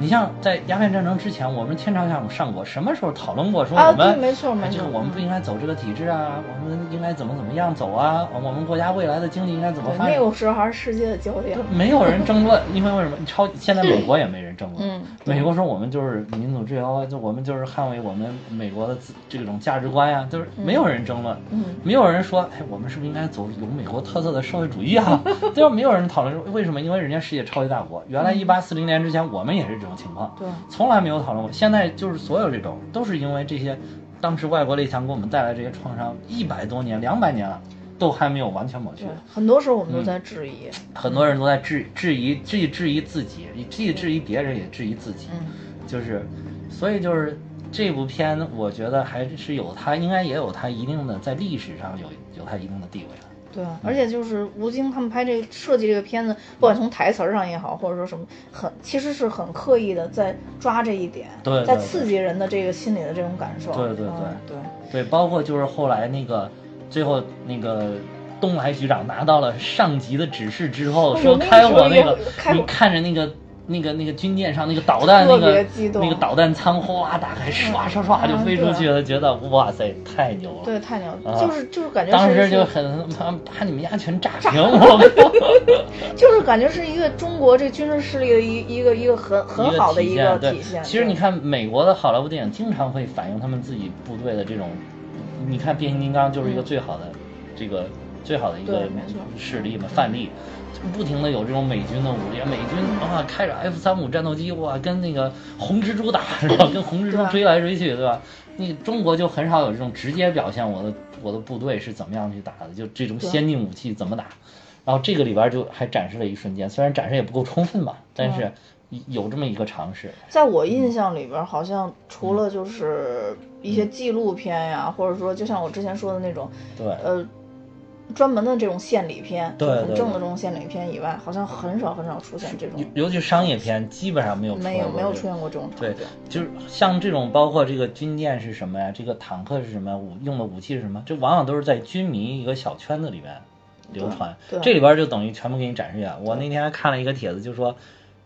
你像在鸦片战争之前，我们天朝下午上国，什么时候讨论过说啊我们、对没错没错这个错我们不应该走这个体制啊，我们应该怎么怎么样走啊，我们国家未来的经济应该怎么对发展？那个时候还是世界的焦点。没有人争论，因为为什么？超现在美国也没人争论。嗯美国说我们就是民主自由，就我们就是捍卫我们美国的这种价值观呀，就是没有人争论。嗯没有人说，哎，我们是不是应该走有美国特色的社会主义啊？对吧？没有人讨论说为什么？因为人家世界超级大国，原来一八四零年之前我们也是这种情况，对从来没有讨论过。现在就是所有这种都是因为这些当时外国列强给我们带来这些创伤，一百多年、两百年了，都还没有完全抹去。，很多时候我嗯们都在质疑。很多人都在质质疑，质疑质疑自己，既质疑别人，也质疑自己。嗯，就是，所以就是这部片，我觉得还是有它，应该也有它一定的在历史上有有它一定的地位的。对，而且就是吴京他们拍这个设计这个片子，不管从台词儿上也好，或者说什么，很其实是很刻意的在抓这一点，对对对在刺激人的这个心理的这种感受。对对嗯对对对，包括就是后来那个最后那个。东来局长拿到了上级的指示之后，哦说开我那个，你看着那个那个那个军舰上那个导弹那特个那个导弹舱哗打开，唰唰唰就嗯飞出去对了，觉得哇塞太牛了。对，太牛了，啊就是就是感觉当时就很把把你们家全炸平，我靠！就是感觉是一个中国这军事势力的一一个一个很很好的一个对体现。其实你，看美国的好莱坞电影，经常会反映他们自己部队的这种，你看变形金刚就是一个最好的、这个最好的一个事例嘛范例。就不停的有这种美军的武力，美军啊开着 F 三五战斗机哇，跟那个红蜘蛛打是吧？跟红蜘蛛追来追去，对吧？你中国就很少有这种直接表现我的我的部队是怎么样去打的，就这种先进武器怎么打。然后这个里边就还展示了一瞬间，虽然展示也不够充分吧，但是有这么一个尝试。在我印象里边，好像除了就是一些纪录片呀，或者说就像我之前说的那种，对，呃，专门的这种献礼片，对就是很正的这种献礼片以外，好像很少很少出现这种尤，尤其商业片基本上没有没有没有出现过这种场对景。，就是像这种，包括这个军舰是什么呀？这个坦克是什么？武用的武器是什么？这往往都是在军迷一个小圈子里面流传。这里边就等于全部给你展示一下。我那天还看了一个帖子，就说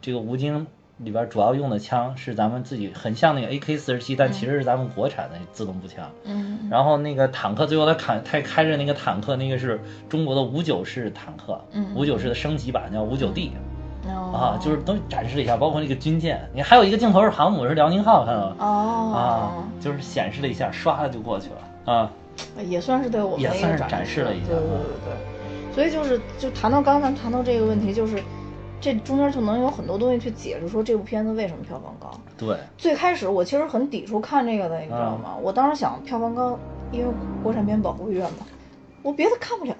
这个吴京里边主要用的枪是咱们自己很像那个 AK 四十七，但其实是咱们国产的自动步枪。嗯然后那个坦克，最后他砍他开着那个坦克，那个是中国的五九式坦克，嗯五九式的升级版叫五九 D 哦啊，就是都展示了一下，包括那个军舰，你还有一个镜头是航母是辽宁号，看到吗？哦啊，就是显示了一下，唰就过去了啊。也算是对我们也算是展示了一下对对对对，所以就是就谈到刚才谈到这个问题，就是这中间就能有很多东西去解释说这部片子为什么票房高。对，最开始我其实很抵触看这个的，你知道嗯吗？我当时想票房高，因为国产片保护院嘛，我别的看不了，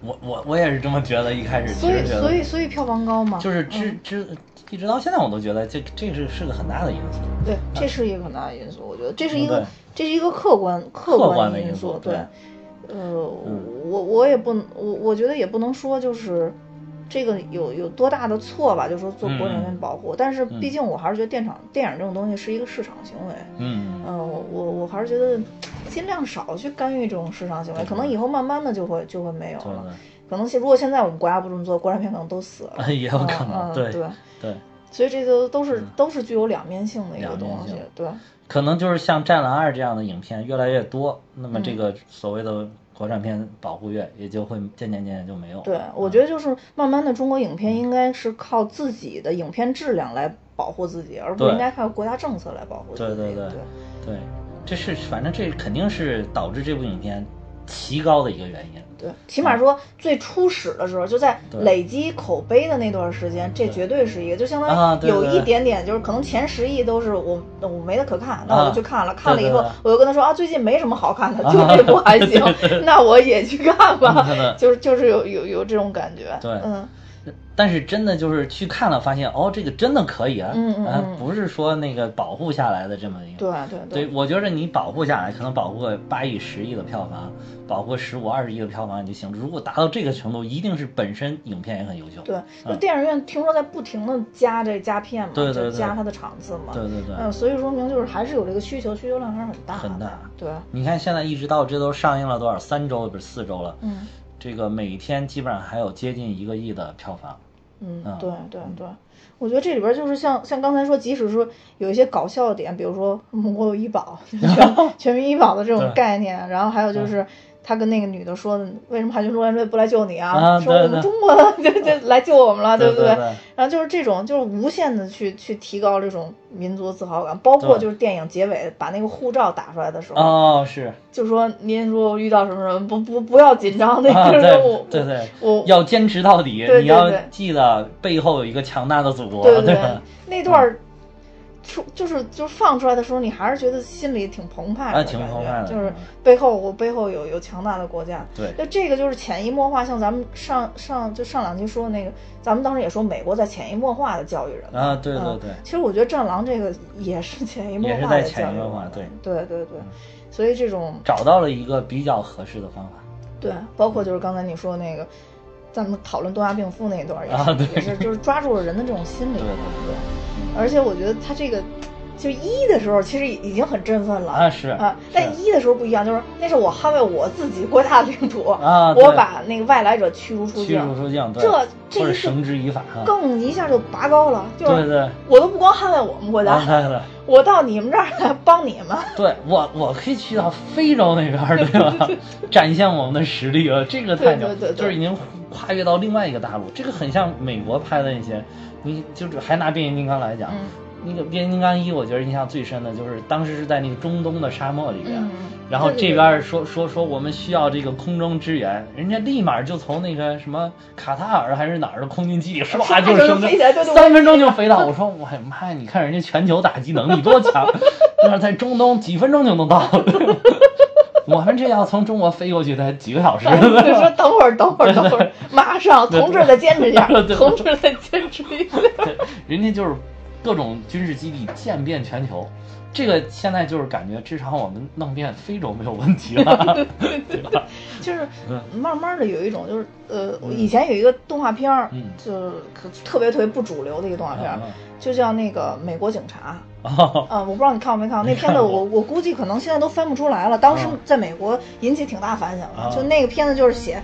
我我我也是这么觉得，一开始所以所以所以票房高嘛，就是知嗯一直到现在我都觉得这这是是个很大的因素。对，这是一个很大的因素，我觉得这是一个对这是一个客观客客观的因因素对对。呃，嗯我我也不我我觉得也不能说就是这个有有多大的错吧，就说做国产片保护，但是毕竟我还是觉得电厂电影这种东西是一个市场行为。嗯，嗯，我我我还是觉得尽量少去干预这种市场行为，可能以后慢慢的就会就会没有了。可能现如果现在我们国家不这么做，国产片可能都死了。对，也有可能，嗯、对对，对，所以这个都是都是具有两面性的一个东西对。可能就是像《战狼二》这样的影片越来越多，那么嗯这个所谓的国产片保护月也就会渐渐渐渐就没有了。对，我觉得就是慢慢的，中国影片应该是靠自己的影片质量来保护自己，而不应该靠国家政策来保护自己。对对对对对，这是反正这肯定是导致这部影片提高的一个原因。对起码说最初始的时候，就在累积口碑的那段时间，这绝对是一个，就相当于有一点点，就是可能前十亿都是我我没得可看，那我啊就去看了，看了以后我就跟他说啊，最近没什么好看的，啊。就这部还行，<laughs> 那我也去看吧。就是就是有有有这种感觉，对。嗯。但是真的就是去看了，发现哦，这个真的可以啊，啊嗯嗯嗯不是说那个保护下来的这么一个。对对对，我觉得你保护下来，可能保护个八亿、十亿的票房，保护十五、二十亿的票房也就行。如果达到这个程度，一定是本身影片也很优秀。对，就嗯电影院听说在不停的加这加片嘛，对对加它的场次嘛，对对对嗯，所以说明就是还是有这个需求，需求量还是很大，很大对，你看现在一直到这都上映了多少？三周不是四周了？嗯这个每天基本上还有接近一个亿的票房。嗯，嗯对对对，我觉得这里边就是像像刚才说，即使说有一些搞笑的点，比如说嗯我有医保，全 <laughs> 全民医保的这种概念，然后还有就是。他跟那个女的说，为什么海军陆战队不来救你啊？啊说我们中国的 <laughs> 就就来救我们了，不对对对然后就是这种，就是无限的去去提高这种民族自豪感，包括就是电影结尾把那个护照打出来的时候，哦，是就说您如果遇到什么什么，不不不要紧张，那啊，就是对我对对，我要坚持到底。对对你要对记得背后有一个强大的祖国，对对吧？那段儿出就是就是放出来的时候，你还是觉得心里挺澎湃的啊感觉，挺澎湃的就是背后我背后有有强大的国家，对。就这个就是潜移默化，像咱们上上就上两期说的那个，咱们当时也说美国在潜移默化的教育人啊对对嗯对。其实我觉得《战狼》这个也是潜移默也是化的在潜移默教育人化对。对对对，所以这种找到了一个比较合适的方法。对，包括就是刚才你说那个，咱们讨论东亚病夫那一段也是，啊也是就是抓住了人的这种心理。对对对而且我觉得他这个，就一的时候其实已经很振奋了啊是啊，但一的时候不一样，就是那是我捍卫我自己国家的领土，啊我把那个外来者驱逐出境驱境，逐出境，这这一个或者绳之以法啊。更一下就拔高了，就是对对，我都不光捍卫我们国家，啊对对我到你们这儿来帮你们。对，我我可以去到非洲那边儿，对吧？<laughs> 展现我们的实力啊，这个太牛，就是已经跨越到另外一个大陆，这个很像美国拍的那些，你就是还拿变形金刚来讲，嗯那个变形金刚一，我觉得印象最深的就是当时是在那个中东的沙漠里边，嗯然后这边儿说说说我们需要这个空中支援，人家立马就从那个什么卡塔尔还是哪儿的空军基地唰 <laughs> 唰就就升飞起来就就三分钟就飞到，我说我的妈呀，你看人家全球打击能力多强，那在中东几分钟就能到。我们这要从中国飞过去得几个小时，你说等会儿，等会儿，等会儿，马上，同志再坚持一下同志再坚持一下。人家就是各种军事基地渐遍全球。这个现在就是感觉，至少我们弄遍非洲没有问题了，对吧？<laughs> 就是嗯慢慢的有一种，就是呃，以前有一个动画片就是可特别特别不主流的一个动画片就叫那个《美国警察》。我不知道你看过没看过 <laughs> 那片子我，我估计可能现在都翻不出来了。当时嗯在美国引起挺大反响的，啊就那个片子就是写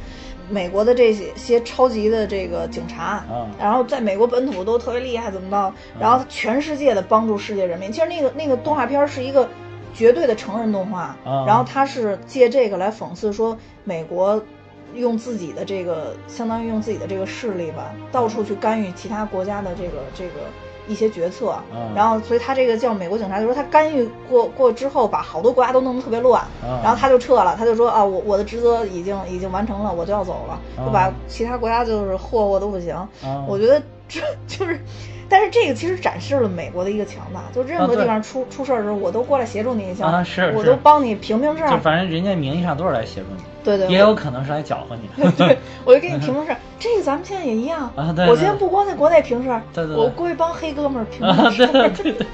美国的这些些超级的这个警察，嗯然后在美国本土都特别厉害，怎么着？然后全世界的帮助世界人民。其实那个那个动画片是一个绝对的成人动画，嗯然后他是借这个来讽刺说美国用自己的这个相当于用自己的这个势力吧，到处去干预其他国家的这个这个。一些决策，嗯。然后所以他这个叫美国警察，就说他干预过过之后，把好多国家都弄得特别乱，嗯。然后他就撤了，他就说啊，我我的职责已经已经完成了，我就要走了，嗯。就把其他国家就是霍霍都不行。嗯。我觉得这 <laughs> 就是，但是这个其实展示了美国的一个强大，就任何地方出、出事儿的时候，我都过来协助你一下，啊是是我都帮你评评事儿，就反正人家名义上都是来协助你，对对，也有可能是来搅和你的。对，<laughs> 我就给你评评事儿。这个咱们现在也一样啊对对我现在不光在国内评事儿，对对对我过去帮黑哥们儿评啊，评事儿，对对对对，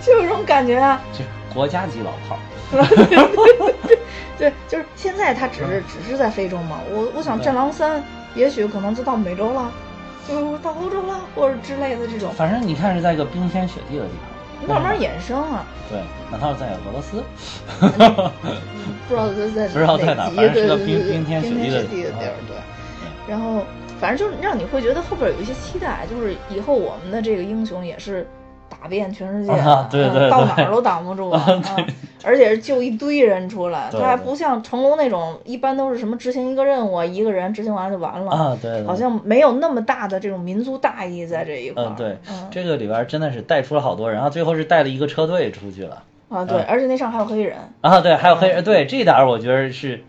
就有这种感觉啊。就国家级老炮。<laughs> 对，就是现在他只是只是在非洲嘛，我我想《战狼三》也许可能就到美洲了，就是到欧洲了，或者之类的这种，反正你看是在一个冰天雪地的地方，慢慢衍生啊。对，难道是在俄罗斯？<laughs> 不知道在在 <laughs> 不知道在哪反正是个冰冰天雪地的地方对。然后反正就是让你会觉得后边有一些期待，就是以后我们的这个英雄也是打遍全世界，啊对到哪儿都挡不住啊，而且是救一堆人出来，他还不像成龙那种，一般都是什么执行一个任务，一个人执行完了就完了。啊，对，对好像没有那么大的这种民族大义在这一块儿。嗯，对，嗯这个里边真的是带出了好多人，然后最后是带了一个车队出去了。啊，对，而且那上还有黑人。啊，对，还有黑嗯人，对这点儿我觉得是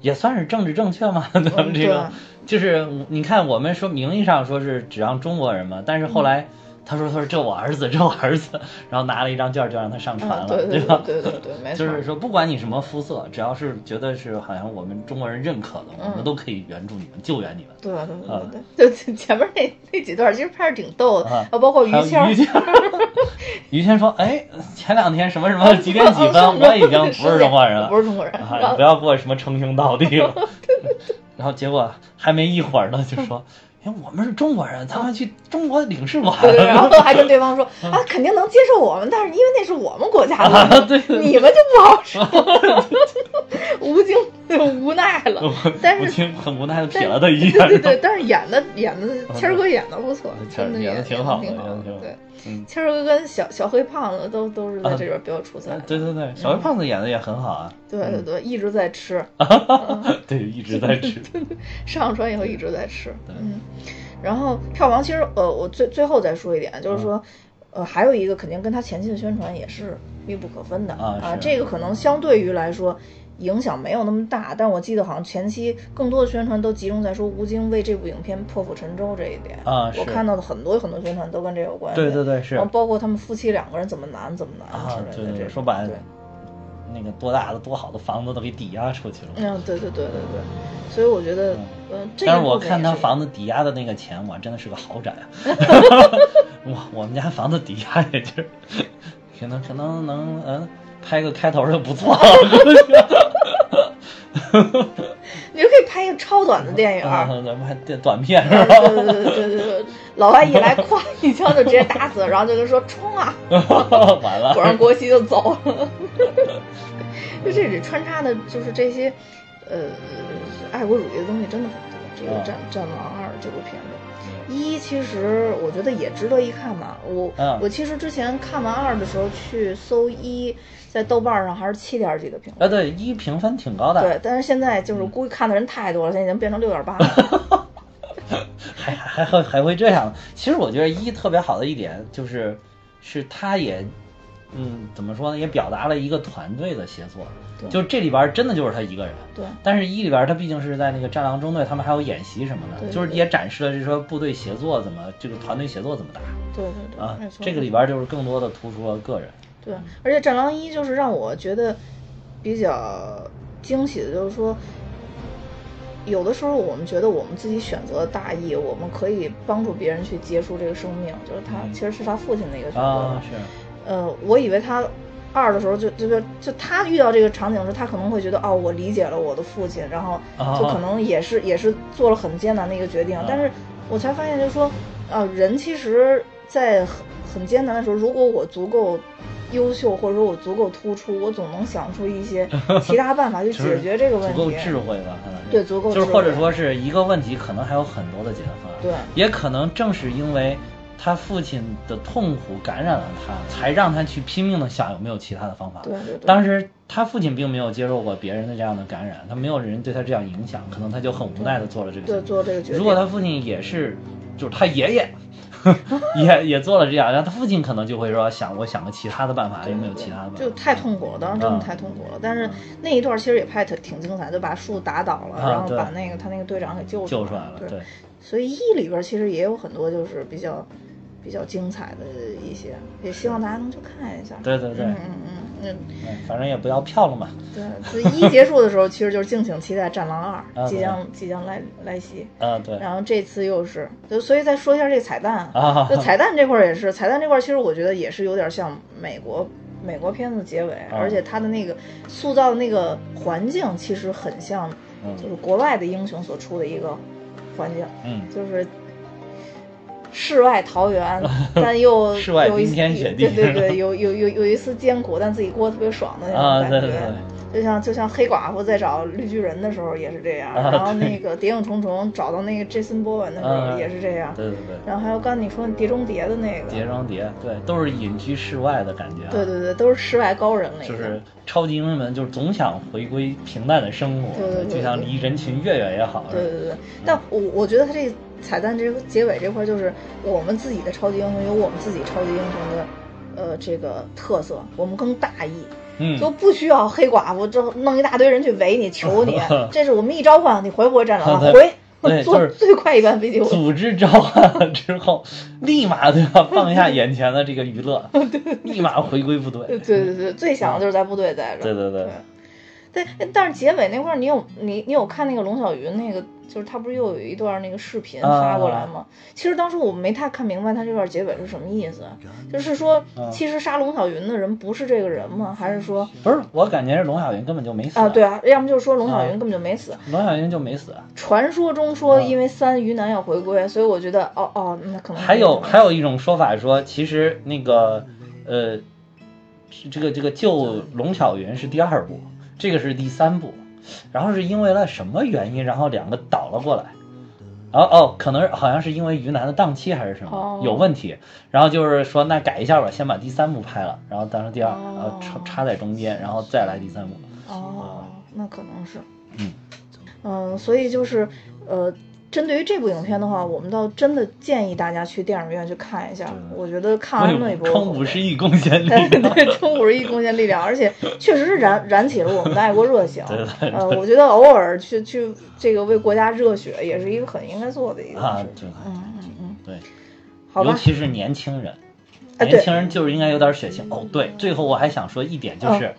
也算是政治正确嘛。<laughs> 咱们这个就是你看，我们说名义上说是只让中国人嘛，但是后来他说他说这我儿子，这我儿子，<laughs> 然后拿了一张券就让他上船啊，了，对对吧？对对对，没错。就是说，不管你什么肤色，只要是觉得是好像我们中国人认可的，我们嗯。都可以援助你们、救援你们。对对对啊。对对，就前面那那几段其实拍的挺逗的，啊。包括于谦于谦，<laughs> 于谦说：“哎，前两天什么什么几点几分，<laughs> 我已经不是中国人了，不是中国人，啊，你不要给我什么称兄道弟了。然后结果还没一会儿呢，就说：“哎，我们是中国人，咱们去中国领事馆。对对，然后还跟对方说啊，肯定能接受我们，但是因为那是我们国家啊的，对。对你们就不好说，吴京就无奈了，但是。我听很无奈的瞥了他一眼，对对对，但是演的演的谦儿哥演的不错，谦儿真的演得挺好的挺好挺好对，嗯，谦儿哥跟小小黑胖子都都是在啊这边比较出彩的。对对对，小黑胖子演的也很好啊，对对对，一直在吃，对，一直在吃。上船以后一直在吃。<laughs> 嗯，然后票房其实呃，我最最后再说一点，就是说。呃，还有一个肯定跟他前期的宣传也是密不可分的啊是这个可能相对于来说影响没有那么大，但我记得好像前期更多的宣传都集中在说吴京为这部影片破釜沉舟这一点啊是我看到的很多很多宣传都跟这有关系。对对对是然后包括他们夫妻两个人怎么难怎么难啊对对说白了对那个多大的多好的房子都给抵押出去了。嗯，对对对对对，所以我觉得，嗯，但是我看他房子抵押的那个钱，哇，真的是个豪宅啊！<laughs> 哇，我们家房子抵押也就是，可能可能能嗯拍个开头就不错了。<laughs> 你就可以拍一个超短的电影咱们还电短片是对吧？对对对对对，老外一来，咵一枪就直接打死，然后就跟说冲啊，<laughs> 完了，裹上国旗就走了。<laughs> 就这里穿插的，就是这些，呃，爱国主义的东西真的很多。这个啊《战战狼二》这部片子，一其实我觉得也值得一看嘛。我、嗯我其实之前看完二的时候去搜一，在豆瓣上还是七点几的评分。啊，对，一评分挺高的，对，但是现在就是估计看的人太多了，现在已经变成六点八了。<laughs> 还还还还会这样。其实我觉得一特别好的一点就是，是他也，嗯，怎么说呢，也表达了一个团队的协作。对就这里边真的就是他一个人。对但是一里边他毕竟是在那个战狼中队，他们还有演习什么的，对就是也展示了就是说部队协作怎么这个团队协作怎么打对对对，啊没。错。这个里边就是更多的突出了个人。对，而且《战狼一》就是让我觉得比较惊喜的，就是说，有的时候我们觉得我们自己选择大义，我们可以帮助别人去结束这个生命，就是他其实是他父亲的一个选择。啊，是，呃，我以为他二的时候就就就就他遇到这个场景时，他可能会觉得哦，我理解了我的父亲，然后就可能也是、也是做了很艰难的一个决定。但是我才发现，就是说，啊、人其实，在很很艰难的时候，如果我足够优秀，或者说我足够突出，我总能想出一些 <laughs> 其他办法去解决这个问题。足够智慧吧，可能对足够就是智慧或者说是一个问题，可能还有很多的解决方案。对也可能正是因为他父亲的痛苦感染了他，才让他去拼命的想有没有其他的方法。对对对当时他父亲并没有接受过别人的这样的感染，他没有人对他这样影响，可能他就很无奈的做了这个对。做这个决定。如果他父亲也是，就是他爷爷。也也做了这样，然后他父亲可能就会说想，我想个其他的办法，有没有其他的办法？就太痛苦了，当时真的嗯太痛苦了。但是那一段其实也拍的挺精彩，就把树打倒了，啊然后把那个他那个队长给救救出来了对所以一里边其实也有很多就是比较比较精彩的一些，也希望大家能去看一下。对对对嗯嗯嗯反正也不要票了嘛。对。自一结束的时候，其实就是敬请期待《战狼二》<laughs> 啊即将即将来来袭。啊，对然后这次又是，就所以再说一下这个彩蛋啊就彩蛋这块儿也是，彩蛋这块儿其实我觉得也是有点像美国美国片子结尾，啊而且它的那个塑造的那个环境其实很像，嗯就是国外的英雄所处的一个环境，嗯，就是世外桃源，<laughs> 但又世外冰天雪地对对对，<laughs> 有有有有一丝艰苦，但自己过得特别爽的那种啊，感觉。对对对，就像就像黑寡妇在找绿巨人的时候也是这样，啊然后那个谍影重重找到那个 Jason Bourne 的时候啊也是这样，对对对，然后还有刚才你说的碟中谍的那个，碟中谍，对，都是隐居世外的感觉啊。对对对，都是世外高人了。就是超级英雄们，就是总想回归平淡的生活，对对对就像离人群越远越好。对对对，但我我觉得他这个彩蛋这个结尾这块，就是我们自己的超级英雄有我们自己超级英雄的呃这个特色，我们更大义。嗯，就不需要黑寡妇就弄一大堆人去围你求你，<laughs> 这是我们一召唤你回不回战场？<laughs> 了回，对坐最快一班飞机回。组织召唤了之后，立马对吧？放下眼前的这个娱乐，<laughs> 立马回归部队。对对对，最想的就是在部队待着。对对对对，但但是结尾那块儿，你有你你有看那个龙小云那个，就是他不是又有一段那个视频发过来吗？其实当时我没太看明白他这段结尾是什么意思，就是说其实杀龙小云的人不是这个人吗？还是说不是，我感觉是龙小云根本就没死啊？对，啊，要么就是说龙小云根本就没死。龙小云就没死。传说中说因为三于南要回归，所以我觉得哦哦，那可能还有还有一种说法说，其实那个呃，这个这个救龙小云是第二部，这个是第三部，然后是因为了什么原因，然后两个倒了过来。哦哦，可能好像是因为于南的档期还是什么、哦。有问题，然后就是说那改一下吧，先把第三部拍了，然后当成第二，哦。然后插插在中间，然后再来第三部。哦，那可能是，嗯。嗯，所以就是呃，针对于这部影片的话，我们倒真的建议大家去电影院去看一下。我觉得看完那一波冲五十亿贡献力 <laughs> 对量，对，冲五十亿贡献力量，而且确实是燃燃起了我们的爱国热情。对对呃，我觉得偶尔去去这个为国家热血，也是一个很应该做的一个啊事，情。对嗯嗯嗯，对，好吧尤。其是年轻人，哎年轻人就是应该有点血性。哦，对，最后我还想说一点，就是、嗯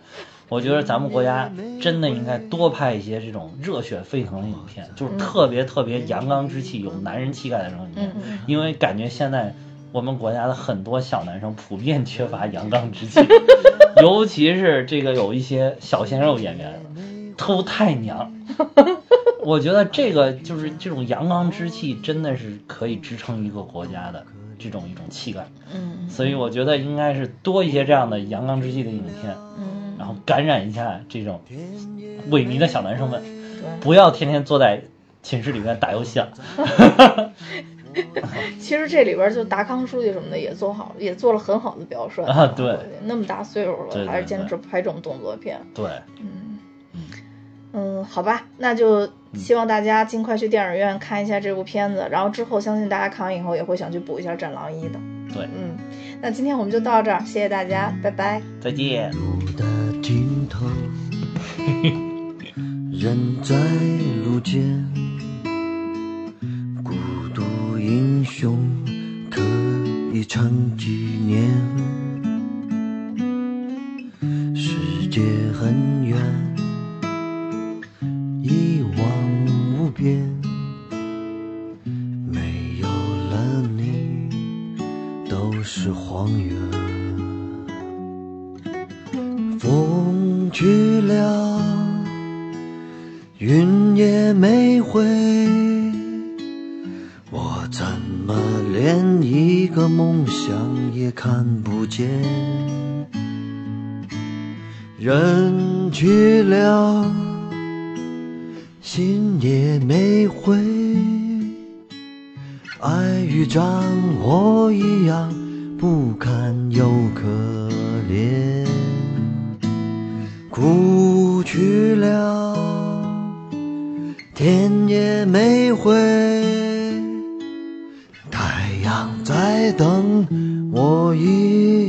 我觉得咱们国家真的应该多拍一些这种热血沸腾的影片，嗯就是特别特别阳刚之气、有男人气概的这种影片，因为感觉现在。我们国家的很多小男生普遍缺乏阳刚之气，<laughs> 尤其是这个有一些小鲜肉演员，都太娘。<laughs> 我觉得这个就是这种阳刚之气，真的是可以支撑一个国家的这种一种气概。嗯所以我觉得应该是多一些这样的阳刚之气的影片，嗯，然后感染一下这种萎靡的小男生们，不要天天坐在寝室里面打游戏了。<laughs> 其实这里边就达康书记什么的也做好，也做了很好的表率啊对，那么大岁数了，对对还是坚持拍这种动作片。对，嗯嗯，好吧，那就希望大家尽快去电影院看一下这部片子，然后之后相信大家看完以后也会想去补一下《战狼一》的。对，嗯，那今天我们就到这儿，谢谢大家，拜拜。再见。头，人在路间，孤独英雄可以成纪念。世界很远，一望无边，没有了你都是荒原。去了，云也没回，我怎么连一个梦想也看不见？人去了，心也没回，爱与战火一样，不堪又可。去了天也没回太阳在等我一